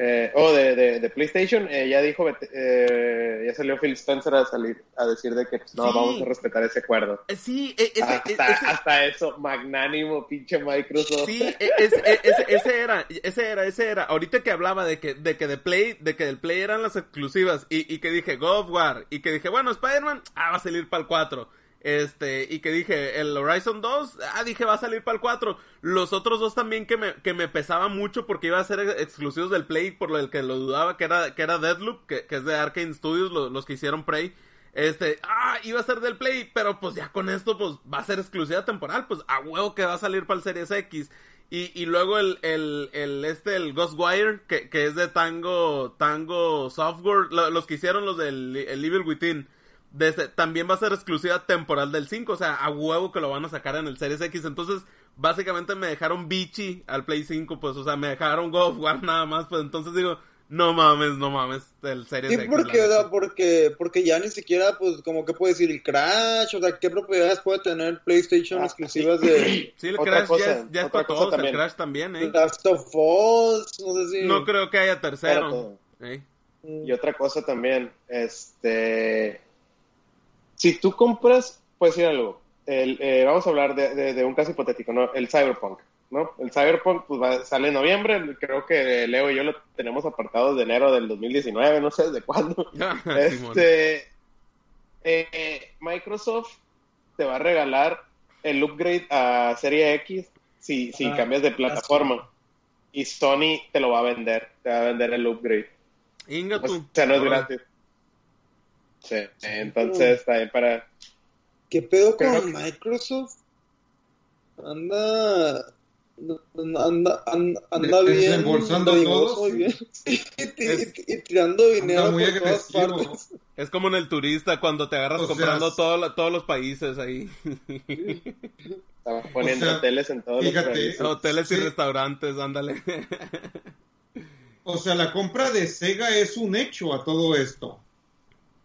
eh, o de, de- de PlayStation, eh, ya dijo, eh, ya salió Phil Spencer a salir a decir de que pues, no, Sí. vamos a respetar ese acuerdo. eh, sí, ese, hasta, eh, ese- hasta eso, magnánimo, pinche Microsoft. Sí, e- es- e- ese, ese era, ese era, ese era. Ahorita que hablaba de que, de que de Play, de que del Play eran las exclusivas y, y que dije God of War y que dije, bueno, Spider-Man, ah, va a salir para el 4. Este, y que dije, el Horizon 2, ah, dije, va a salir para el 4. Los otros dos también que me, que me pesaba mucho porque iba a ser exclusivos del Play, por lo que lo dudaba, que era, que era Deadloop, que, que es de Arkane Studios, lo- los que hicieron Prey. Este, ah, iba a ser del Play, pero pues ya con esto, pues va a ser exclusiva temporal, pues a huevo que va a salir para el Series X. Y, y luego el, el, el, este, el Ghostwire, que, que es de Tango, Tango Software, lo- los que hicieron los del el Evil Within, desde, también va a ser exclusiva temporal del 5, o sea, a huevo que lo van a sacar en el Series X. Entonces, básicamente me dejaron bichi al Play 5, pues, o sea, me dejaron God of War nada más, pues entonces digo, no mames, no mames, el Series Sí, X. porque, o sea, porque, porque ya ni siquiera, pues, como que puede decir el Crash, o sea, qué propiedades puede tener PlayStation Ah, exclusivas de Sí, el Otra Crash cosa, ya es, ya es para todos, también. el Crash también, ¿eh? Last of Us, no sé si... No creo que haya tercero. ¿eh? Y otra cosa también, este, si tú compras, puedes decir algo, el, eh, vamos a hablar de, de- de un caso hipotético, ¿no? El Cyberpunk, ¿no? El Cyberpunk pues va- sale en noviembre, creo que Leo y yo lo tenemos apartado de enero del 2019, no sé desde cuándo. Simón. este, eh, Microsoft te va a regalar el upgrade a Serie X si, si Ah, cambias de plataforma. Y Sony te lo va a vender, te va a vender el upgrade. Inga O sea, no es gratis. Sí, entonces también para... ¿Qué pedo con que- Microsoft? Anda... Anda, anda, anda bien. desembolsando todo, bien. Sí, y, Es- y tirando dinero muy por todas partes. Es como en el turista cuando te agarras O sea, comprando s- todo la- todos los países ahí. Estaba poniendo O sea, hoteles en todos fíjate, los países. Hoteles y Sí. restaurantes, ándale. O sea, la compra de Sega es un hecho a todo esto.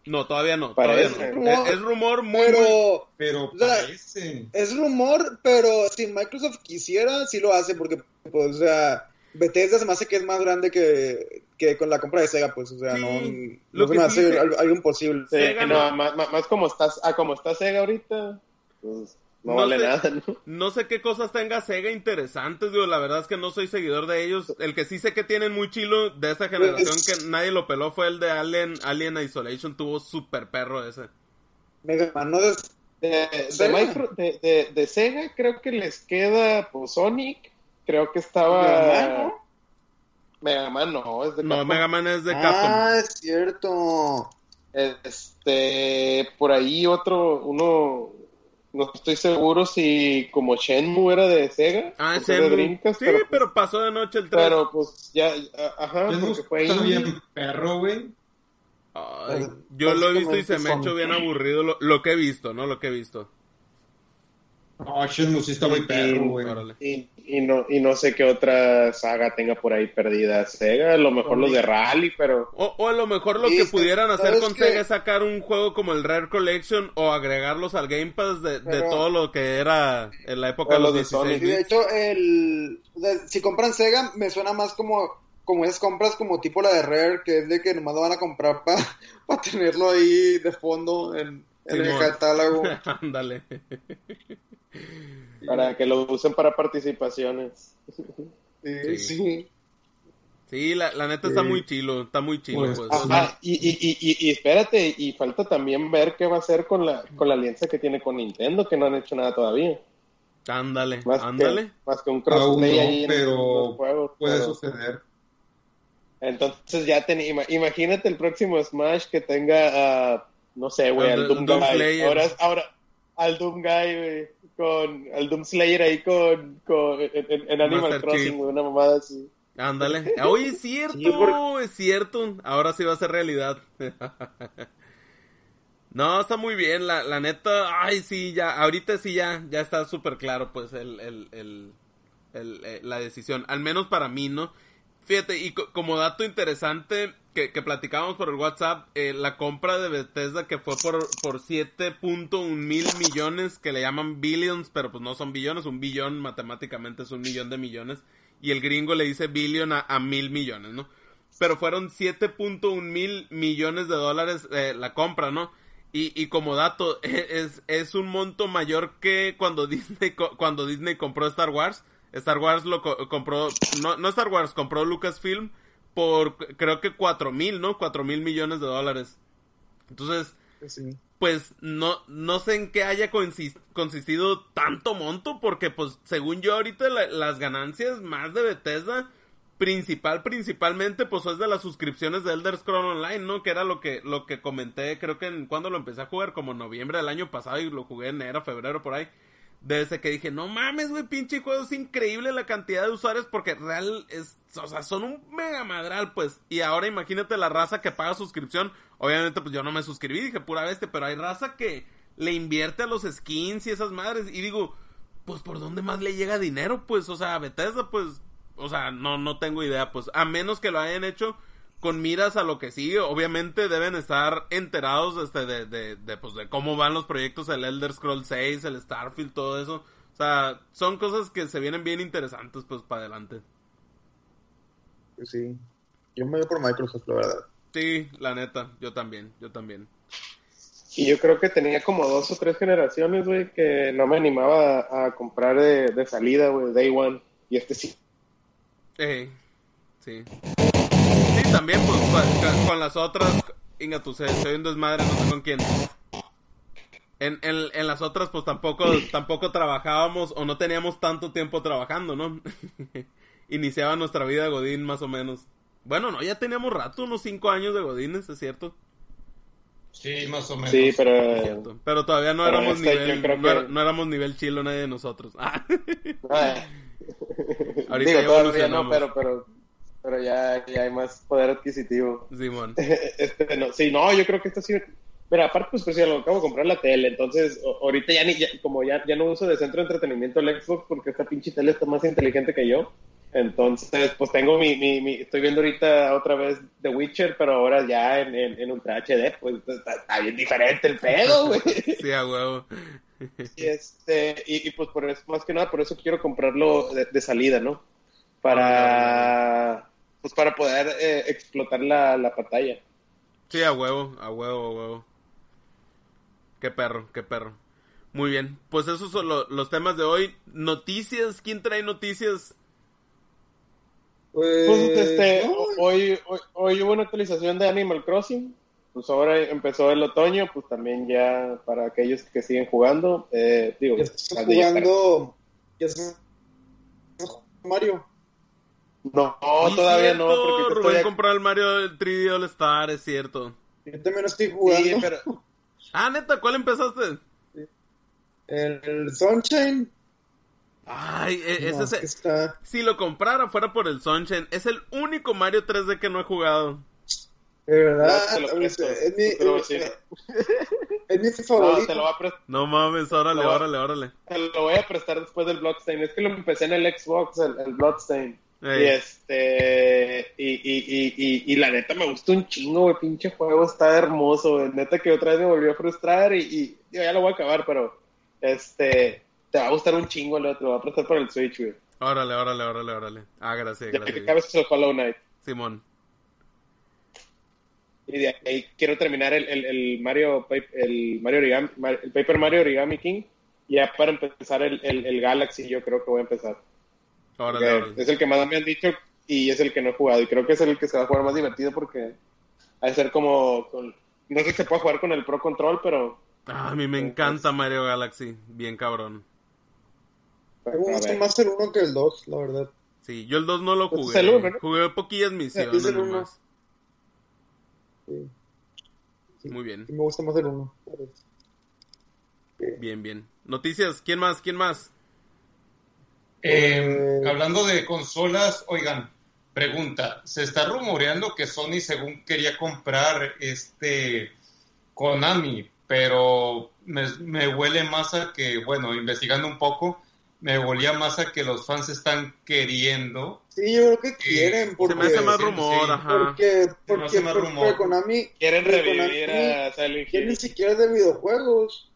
No, todavía no. Todavía Parece. no. Es, es rumor muy, muy- Pero Pero O sea, parece. es rumor, pero si Microsoft quisiera, sí lo hace, porque, pues, o sea, Bethesda se me hace que es más grande que, que con la compra de Sega, pues, o sea, Sí, no, lo no se que me sí hace se- algo, algo imposible. Sí, Sega no, más- más como estás, ah, como está Sega ahorita, pues no, No vale sé. nada, ¿no? No sé qué cosas tenga Sega interesantes, digo, la verdad es que no soy seguidor de ellos. El que sí sé que tienen muy chilo de esta generación que nadie lo peló fue el de Alien, Alien Isolation, tuvo super perro ese. Mega Man, no es- De, de. Micro- de, de- de Sega creo que les queda pues, Sonic, creo que estaba... Mega Man, ¿no? Mega Man no, es de No, Capcom. Mega Man es de Capcom. Ah, es cierto. Este, por ahí otro, uno, no estoy seguro si como Shenmue era de Sega. Ah, sea, de Dreamcast, Sí, pero, pero, pasó de noche el 3. pero, pues ya, ajá, porque fue está bien perro, güey. Ay, Pues, yo lo he visto y se me ha hecho bien aburrido lo, lo que he visto, ¿no? Lo que he visto. No, Shenmue sí está muy perro, güey. Y, y no, y no sé qué otra saga tenga por ahí perdida Sega, a lo mejor los de Rally, pero O, o a lo mejor lo Sí, que pudieran hacer ¿sabes con qué? Sega es sacar un juego como el Rare Collection o agregarlos al Game Pass de, de Pero- todo lo que era en la época de los los de Sony. 16 Y de hecho, el, o sea, si compran Sega, me suena más como, como esas compras como tipo la de Rare, que es de que nomás lo van a comprar para tenerlo ahí de fondo en, en el catálogo. Ándale. Para que lo usen para participaciones. Sí, Sí. sí. La, la neta está muy chilo, está muy chilo, Pues, pues. ajá. Y, y, y, y, y espérate, y falta también ver qué va a hacer con la, con la alianza que tiene con Nintendo, que no han hecho nada todavía. Ándale, Más, ándale. Que, más que un crossplay no, ahí en pero los juegos. Puede pero- suceder. Entonces ya ten, ima- imagínate el próximo Smash que tenga a, no sé, güey, Al Doom. Ahora, ahora, al Doom Guy, güey, con, al Doom Slayer ahí con, con en, Animal Master Crossing, güey, una mamada así. Ándale. Oye, es cierto, Sí, porque- es cierto. Ahora sí va a ser realidad. no, está muy bien, la, la neta. Ay, sí, ya, ahorita sí ya, ya está súper claro, pues, el, el, el, el- eh, la decisión. Al menos para mí, ¿no? Fíjate, y co- como dato interesante que, platicábamos por el WhatsApp, eh, la compra de Bethesda que fue por, por 7.1 mil millones, que le llaman billions, pero pues no son billones, un billón matemáticamente es un millón de millones, y el gringo le dice billion a, mil millones, ¿no? Pero fueron 7.1 mil millones de dólares eh, la compra, ¿no? Y, y como dato, es, es un monto mayor que cuando Disney, cuando Disney compró Star Wars. Star Wars lo co- compró, no, no Star Wars, compró Lucasfilm por creo que cuatro mil, ¿no? Cuatro mil millones de dólares. Entonces, sí. pues no, no sé en qué haya consis- consistido tanto monto, porque pues según yo ahorita la- las ganancias más de Bethesda, principal, principalmente, pues es de las suscripciones de Elder Scrolls Online, ¿no? Que era lo que, lo que comenté, creo que en, cuando lo empecé a jugar, como en noviembre del año pasado y lo jugué en enero, febrero, por ahí. Desde que dije, no mames, güey, pinche juego, es increíble la cantidad de usuarios porque real es, o sea, son un mega madral, pues. Y ahora imagínate la raza que paga suscripción. Obviamente, pues yo no me suscribí, dije pura bestia, pero hay raza que le invierte a los skins y esas madres. Y digo, pues por dónde más le llega dinero, pues, o sea, Bethesda, pues, o sea, no, no tengo idea, pues, a menos que lo hayan hecho con miras a lo que sigue, obviamente deben estar enterados este, de, de, de, pues, de cómo van los proyectos, el Elder Scrolls 6, el Starfield, todo eso. O sea, son cosas que se vienen bien interesantes, pues, para adelante. Pues sí. Yo me voy por Microsoft, la verdad. Sí, la neta, yo también, yo también. Y yo creo que tenía como dos o tres generaciones, güey, que no me animaba a, a comprar de, de salida, güey, Day One. Y este sí. Eh, sí. Sí, también, pues, con, con las otras, Inga, tú se, soy un desmadre, no sé con quién. En, en, en las otras, pues, tampoco, tampoco trabajábamos o no teníamos tanto tiempo trabajando, ¿no? Iniciaba nuestra vida Godín, más o menos. Bueno, no, ya teníamos rato, unos cinco años de Godines, es cierto. Sí, más o menos. Sí, pero... cierto. Pero todavía no Pero éramos esta yo nivel, no, que- era- no éramos nivel chilo nadie de nosotros. Ah, Ah. Ahorita Digo, ya todavía no, pero, pero, pero ya, ya hay más poder adquisitivo. Simón. Este, no, sí, no, yo creo que esto sí. Mira, aparte, pues, pues ya lo acabo de comprar la tele, entonces, o- ahorita ya ni, ya- como ya, ya no uso de centro de entretenimiento el Xbox porque esta pinche tele está más inteligente que yo. Entonces, pues tengo mi, mi, mi- estoy viendo ahorita otra vez The Witcher, pero ahora ya en, en, en Ultra HD, pues está, está bien diferente el pedo, güey. Sí, a huevo. Y, este, y, y, pues por eso, más que nada, por eso quiero comprarlo de, de salida, ¿no? Para, pues para poder eh, explotar la, la pantalla. Sí, a huevo, a huevo, a huevo. Qué perro, qué perro. Muy bien, pues esos son lo- los temas de hoy. Noticias, ¿quién trae noticias? Pues, Pues este, hoy, hoy, hoy hubo una actualización de Animal Crossing. Pues ahora empezó el otoño, pues también ya para aquellos que siguen jugando, eh, digo, ya estás jugando. Ya estás Mario. No, todavía no, porque Rubén estoy compró el Mario del 3D All Star, es cierto. Yo también estoy jugando. Sí, pero, Ah, neta, ¿cuál empezaste? El, el Sunshine. Ay, e- no, ese es está. Si lo comprara fuera por el Sunshine, es el único Mario 3D que no he jugado. De verdad, No, te lo presto, es mi, te lo voy a decir. es mi No, favorito. te lo voy a prestar. No mames, órale, No. órale, órale. Te lo voy a prestar después del Bloodstain. Es que lo empecé en el Xbox, el, el Bloodstain. Y este. Y, y, y, y, y la neta me gusta un chingo, güey. Pinche juego está hermoso, güey. Neta que otra vez me volvió a frustrar y, y digo, ya lo voy a acabar, pero. Este. Te va a gustar un chingo, te lo voy a prestar por el Switch, güey. Órale, órale, órale, órale. Ah, gracias, Ya que gracias. acabes el Hollow Knight. Simón. Y de ahí quiero terminar el, el, el Mario, el Mario Origami, el Paper Mario Origami King. Ya para empezar el, el, el Galaxy, yo creo que voy a empezar. Órale, Que órale. es el que más me han dicho y es el que no he jugado. Y creo que es el que se va a jugar más divertido porque ha de ser como. con- no sé si se puede jugar con el Pro Control, pero. Ah, a mí me encanta Mario Galaxy. Bien cabrón. Me gusta más el 1 que el 2, la verdad. Sí, yo el 2 no lo Pues es jugué. el uno, ¿no? Jugué poquillas misiones nomás. Sí, Sí. Muy bien, me gusta más el 1. bien, bien. Noticias, ¿quién más? ¿Quién más? Eh, hablando de consolas, oigan, pregunta, se está rumoreando que Sony según quería comprar este Konami, pero me, me huele más a que, bueno, investigando un poco, me volía más a que los fans están queriendo. Sí, yo creo que quieren, porque, Se me hace más rumor, sí. ajá. porque, Se me porque, hace más porque rumor. Konami, Quieren revivir Konami a Silent ya ni Hill siquiera es de videojuegos.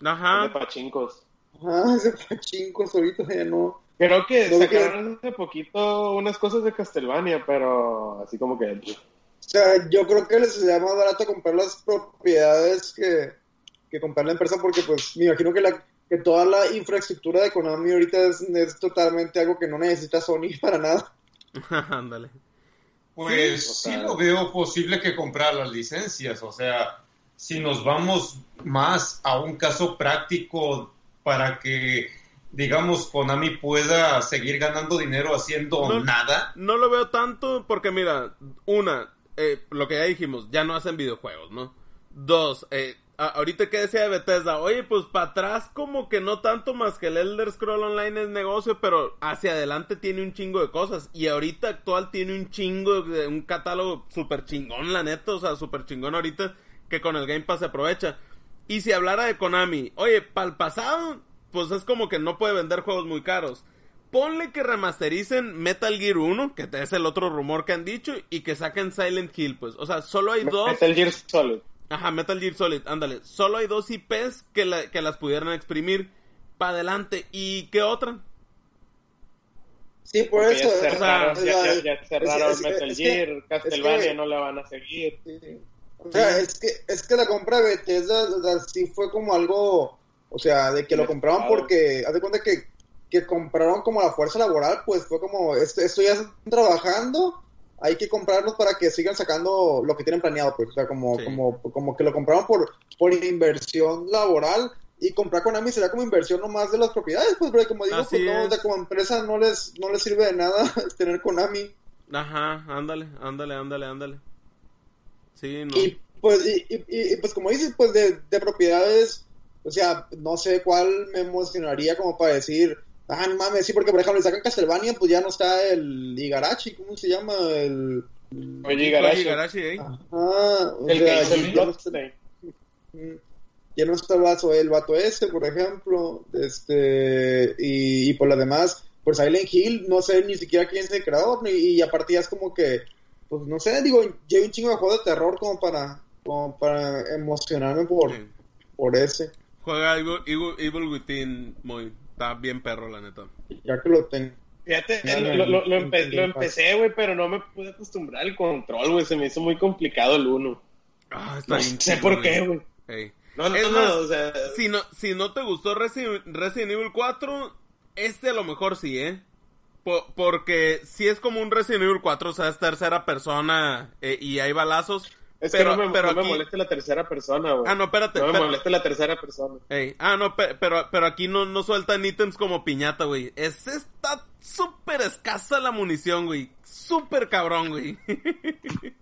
de Ajá. pachincos. Ajá, ese pachincos ahorita ya no. Creo que No, sacaron hace poquito unas cosas de Castlevania, pero así como que. O sea, yo creo que les sería más barato comprar las propiedades que, que comprar la empresa porque pues me imagino que, la, que toda la infraestructura de Konami ahorita es, es totalmente algo que no necesita Sony para nada. Ándale. Pues Sí, lo veo posible que comprar las licencias, o sea, si nos vamos más a un caso práctico para que, digamos, Konami pueda seguir ganando dinero haciendo No. nada, No lo veo tanto porque, mira, una, eh, lo que ya dijimos, ya no hacen videojuegos, ¿no? Dos, eh, a- ahorita que decía de Bethesda, oye, pues para atrás como que no tanto más que el Elder Scroll Online es negocio, pero hacia adelante tiene un chingo de cosas. Y ahorita actual tiene un chingo, de un catálogo súper chingón, la neta, o sea, súper chingón ahorita que con el Game Pass se aprovecha. Y si hablara de Konami, oye, para el pasado, pues es como que no puede vender juegos muy caros. Ponle que remastericen Metal Gear 1, que es el otro rumor que han dicho, y que saquen Silent Hill, pues. O sea, solo hay dos. Metal Gear Solid. Ajá, Metal Gear Solid, ándale. Solo hay dos IPs que, la- que las pudieran exprimir para adelante. ¿Y qué otra? Sí, por Porque eso. ya cerraron, o ya, sea, ya- ya cerraron es que- Metal es que- Gear, Castlevania que- no la van a seguir. Sí. O sea, es que, es que la compra de Bethesda o sea, sí fue como algo, o sea, de que lo compraron porque, haz de cuenta que, que compraron como la fuerza laboral, pues fue como, esto, esto ya están trabajando, hay que comprarlos para que sigan sacando lo que tienen planeado, pues, o sea, como, Sí. como, como que lo compraron por, por inversión laboral, y comprar Konami sería como inversión nomás de las propiedades, pues, pero como digo, Así pues no, o sea, como empresa no les, no les sirve de nada tener Konami. Ajá, ándale, ándale, ándale, ándale. Sí, no. Y pues, y, y- y, pues como dices, pues de, de propiedades, o sea, no sé cuál me emocionaría como para decir, ah, no mames, sí, porque por ejemplo, le sacan Castlevania, pues ya no está el Igarashi, ¿cómo se llama? El... Oye, Koji Garashi, Igarashi, ¿eh? Ajá, o el sea, que hizo ya, no está, mm, ya no está el vato, el vato este, por ejemplo, este, y, y por lo demás, por Silent Hill, no sé ni siquiera quién es el creador, y, y aparte ya es como que, pues no sé, digo, ya hay un chingo de juego de terror como para, como para emocionarme por, Sí. por ese, Juega Evil, Evil- Evil Within muy... Está bien perro, la neta. ya que lo tengo. Fíjate, lo, no, lo- empe- lo empecé, güey, pero no me pude acostumbrar al control, güey. Se me hizo muy complicado el uno. Ah, está No bien sé por qué, güey. Ey. No, no, Es no, más, o sea... Si no, si no te gustó Resi- Resident Evil 4, este a lo mejor sí, ¿eh? Po- porque si es como un Resident Evil 4, o sea, es tercera persona eh, y hay balazos. Es pero, que no me, pero no me aquí- molesta la tercera persona, güey. Ah, no, espérate. No me espérate. molesta la tercera persona. Ey, Ah, no, pe- pero, pero aquí no, no sueltan ítems como piñata, güey. Es, está súper escasa la munición, güey. Súper cabrón, güey.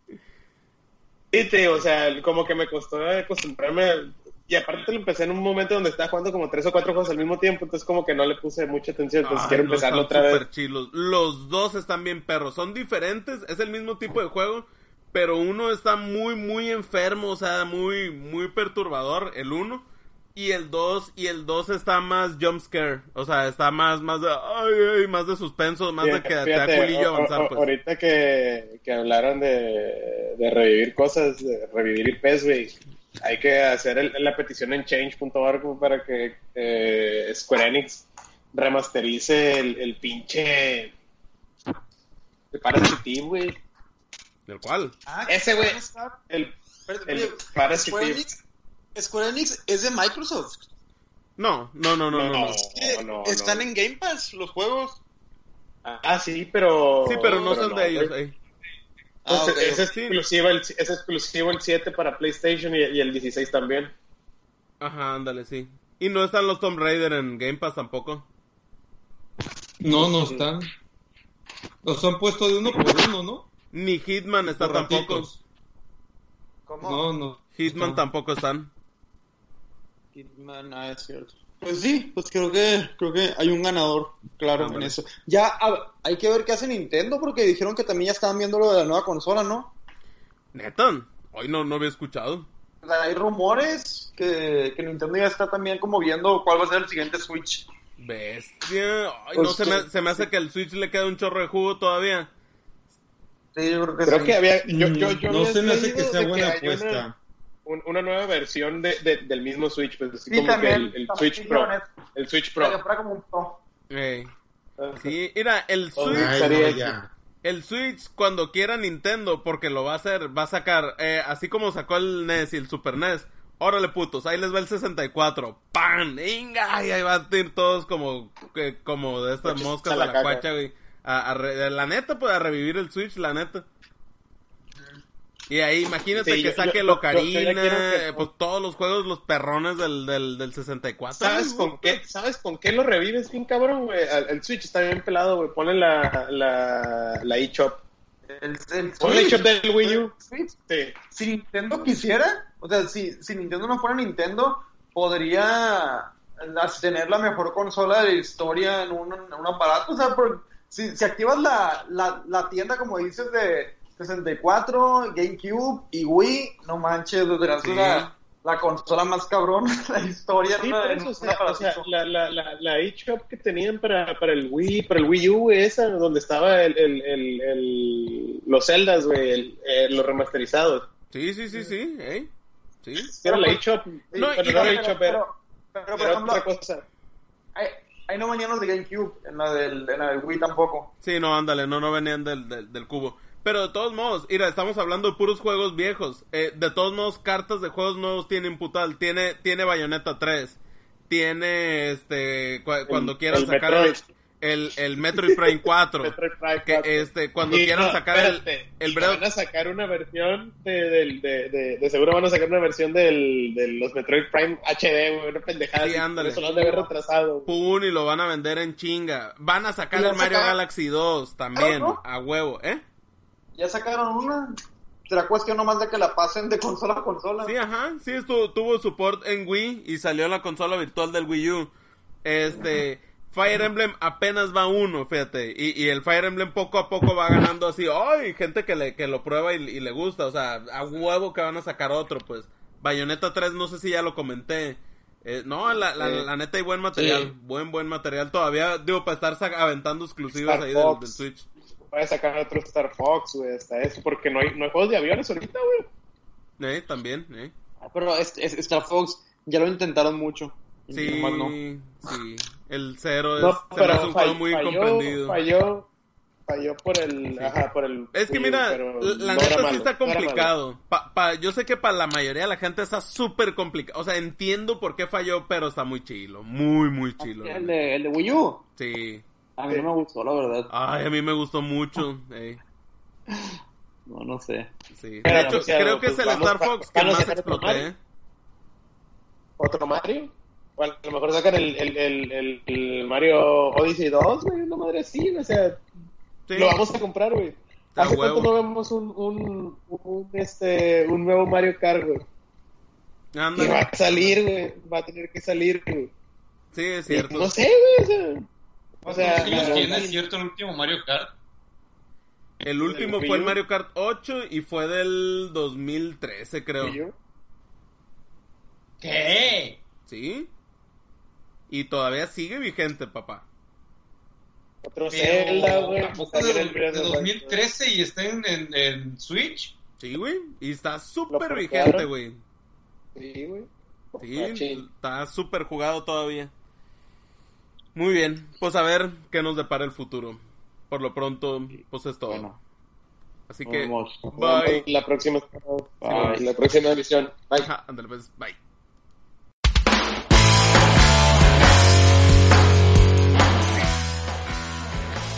Sí, te, o sea, como que me costó acostumbrarme. Y aparte lo empecé en un momento donde estaba jugando como tres o cuatro juegos al mismo tiempo, entonces como que no le puse mucha atención, entonces Ay, quiero empezarlo otra vez. chilos. Los dos están bien perros. Son diferentes, es el mismo tipo de juego, pero uno está muy, muy enfermo, o sea, muy, muy perturbador, el uno. Y el 2, y el 2 está más jump scare, o sea, está más, más de, ay, ay, más de suspenso, más de que te da Fíjate, culillo avanzar, o- pues. Ahorita que, que hablaron de, de revivir cosas, de revivir IPs, güey, hay que hacer el- la petición en change.org para que eh, Square Enix remasterice el, el pinche el Parasite Eve, güey. ¿Del cual? Ah, Ese, güey. El, el Parasite Square. Enix, Square Enix es de Microsoft. No, no, no, no, no. no. Que no, están no. en Game Pass los juegos. Ah, sí, pero... Sí, pero no son de ellos, güey. eh. Ah, es, exclusivo el, es exclusivo el 7 para PlayStation y, y el 16 también. Ajá, ándale, sí. Y no están los Tomb Raider en Game Pass tampoco. No, no están. Los han puesto de uno por uno, ¿no? Ni Hitman está tampoco. ¿Cómo? No, no. Hitman No. tampoco están. Hitman, ah, es cierto. Pues sí, pues creo que creo que hay un ganador, claro, Ándale. en eso. Ya a- hay que ver qué hace Nintendo porque dijeron que también ya estaban viendo lo de la nueva consola, ¿no? ¿Neta? Hoy no, no había escuchado. Hay rumores que, que Nintendo ya está también como viendo cuál va a ser el siguiente Switch. Bestia. Ay, Pues no, se que- me, se me hace que el Switch le queda un chorro de jugo todavía. Sí, yo creo que Creo sí. que había... Yo, yo, yo Mm, no se me hace que sea de buena una- apuesta. un- una nueva versión de, de- del mismo Switch, pues así Sí, como también, que el, el Switch Pro. El Switch que Pro. fuera como un Pro. Ey. Ajá. Sí, mira, el Oh, Switch, Ay, no, el Switch cuando quiera Nintendo, porque lo va a hacer, va a sacar, eh, así como sacó el NES y el Super NES. Órale putos, ahí les va el 64. ¡Pam! ¡Inga! Y ahí van a ir todos como, que- como de estas moscas a la cuacha, güey. A, a re- la neta, pues a revivir el Switch, la neta. Y ahí imagínate Sí, que yo- saque yo- Locarina, que- eh, pues todos los juegos, los perrones del, del, del 64. ¿Sabes con qué, ¿Sabes con qué lo revives bien cabrón, güey? El, el Switch está bien pelado, güey. Ponle la, la, la eShop. El, el Ponle eShop del Wii U. Switch, Sí. si Nintendo quisiera, o sea, si, si Nintendo no fuera Nintendo, podría las- tener la mejor consola de la historia en un, en un aparato. O sea, por- si, si activas la, la, la tienda, como dices, de 64, GameCube y Wii, no manches, tendrás Sí. la, la consola más cabrón de la historia. Sí, por eso, o sea, o sea, la, la, la, la eShop que tenían para, para el Wii, para el Wii U, esa, donde estaba el, el, el, el- los Zeldas, güey, el- eh, los remasterizados. Sí, sí, sí, sí, ¿eh? Sí. Era la pues, eShop, No, pero no pero, la pero- pero, por ejemplo, otra cosa. hay, hay no venían los de GameCube, en la del, en la del Wii tampoco. Sí, no, ándale, no, no venían del, del, del cubo. Pero de todos modos, mira, estamos hablando de puros juegos viejos. Eh, de todos modos, cartas de juegos nuevos tiene Imputal. Tiene, tiene Bayonetta 3. Tiene, este, cu- cuando quieran el sacar Metroid. El, el, Metroid Prime 4. Metroid Prime que, 4. este, cuando Y quieran no, sacar espérate, el, el Breath- van a sacar una versión de, del- de, de, de seguro van a sacar una versión del, de los Metroid Prime HD, güey, una pendejada. Sí, así, ándale. Eso lo han de haber retrasado. Pun y lo van a vender en chinga. Van a sacar el Mario sacaron. Galaxy 2 también, ¿no? a huevo, ¿eh? Ya sacaron una. Será cuestión nomás de que la pasen de consola a consola. Sí, ajá, sí, estuvo, tuvo support en Wii y salió la consola virtual del Wii U. Este, Fire Emblem apenas va uno, fíjate, y, y el Fire Emblem poco a poco va ganando así, ¡ay! Gente que, le, que lo prueba y, y le gusta, o sea, a huevo que van a sacar otro, pues. Bayonetta 3, no sé si ya lo comenté. Eh, no, la, la, Sí. la neta hay buen material, Sí. buen, buen material todavía, digo, para estar aventando exclusivos Star ahí del, del Switch. Voy a sacar otro Star Fox, güey, hasta eso, porque no hay, no hay juegos de aviones ahorita, güey. Eh, también, eh. Pero es, es- Star Fox ya lo intentaron mucho. Sí, no. sí. El cero es, No, se me hace pero un juego muy falló, incomprendido. falló, falló por el, ajá, por el. Es que mira, pero la no neta sí malo, está complicado. Pa, pa- yo sé que para la mayoría de la gente está súper complicado. O sea, entiendo por qué falló, pero está muy chilo. Muy, muy chilo. la El de, el de Wii U. Sí. A mí no me gustó, la verdad. Ay, a mí me gustó mucho. ey, No, no sé. sí. De Pero, hecho, sea, creo que es pues el vamos Star Fox que más exploté. ¿Otro Mario? A lo mejor sacan el, el, el, el, Mario Odyssey 2, güey, una madre así, güey, o sea, Sí. lo vamos a comprar, güey. ¿Hace huevo. cuánto no vemos un, un, un, este, un nuevo Mario Kart, güey? Y va a salir, güey, va a tener que salir, güey. Sí, es Y cierto. No sé, güey, o sea... O sea, ¿Cuántos años la- tiene cierto el último Mario Kart? El último fue el Mario Kart 8 y fue del 2013, creo. ¿Qué? ¿Sí? Y todavía sigue vigente, papá. Otro Pero, Zelda, güey. ¿a poco Salió de, el Breath de of the Wild. 2013 y está en, en, en Switch? Sí, güey. Y está súper vigente, güey. Sí, güey. Sí, Machín. está súper jugado todavía. Muy bien, pues a ver qué nos depara el futuro. Por lo pronto, pues es todo. Bueno, Así que, vemos. bye. La próxima, Bye. la próxima emisión. Bye. Ajá, ándale, pues, bye.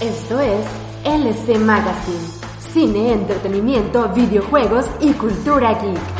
Esto es LC Magazine. Cine, entretenimiento, videojuegos y cultura geek.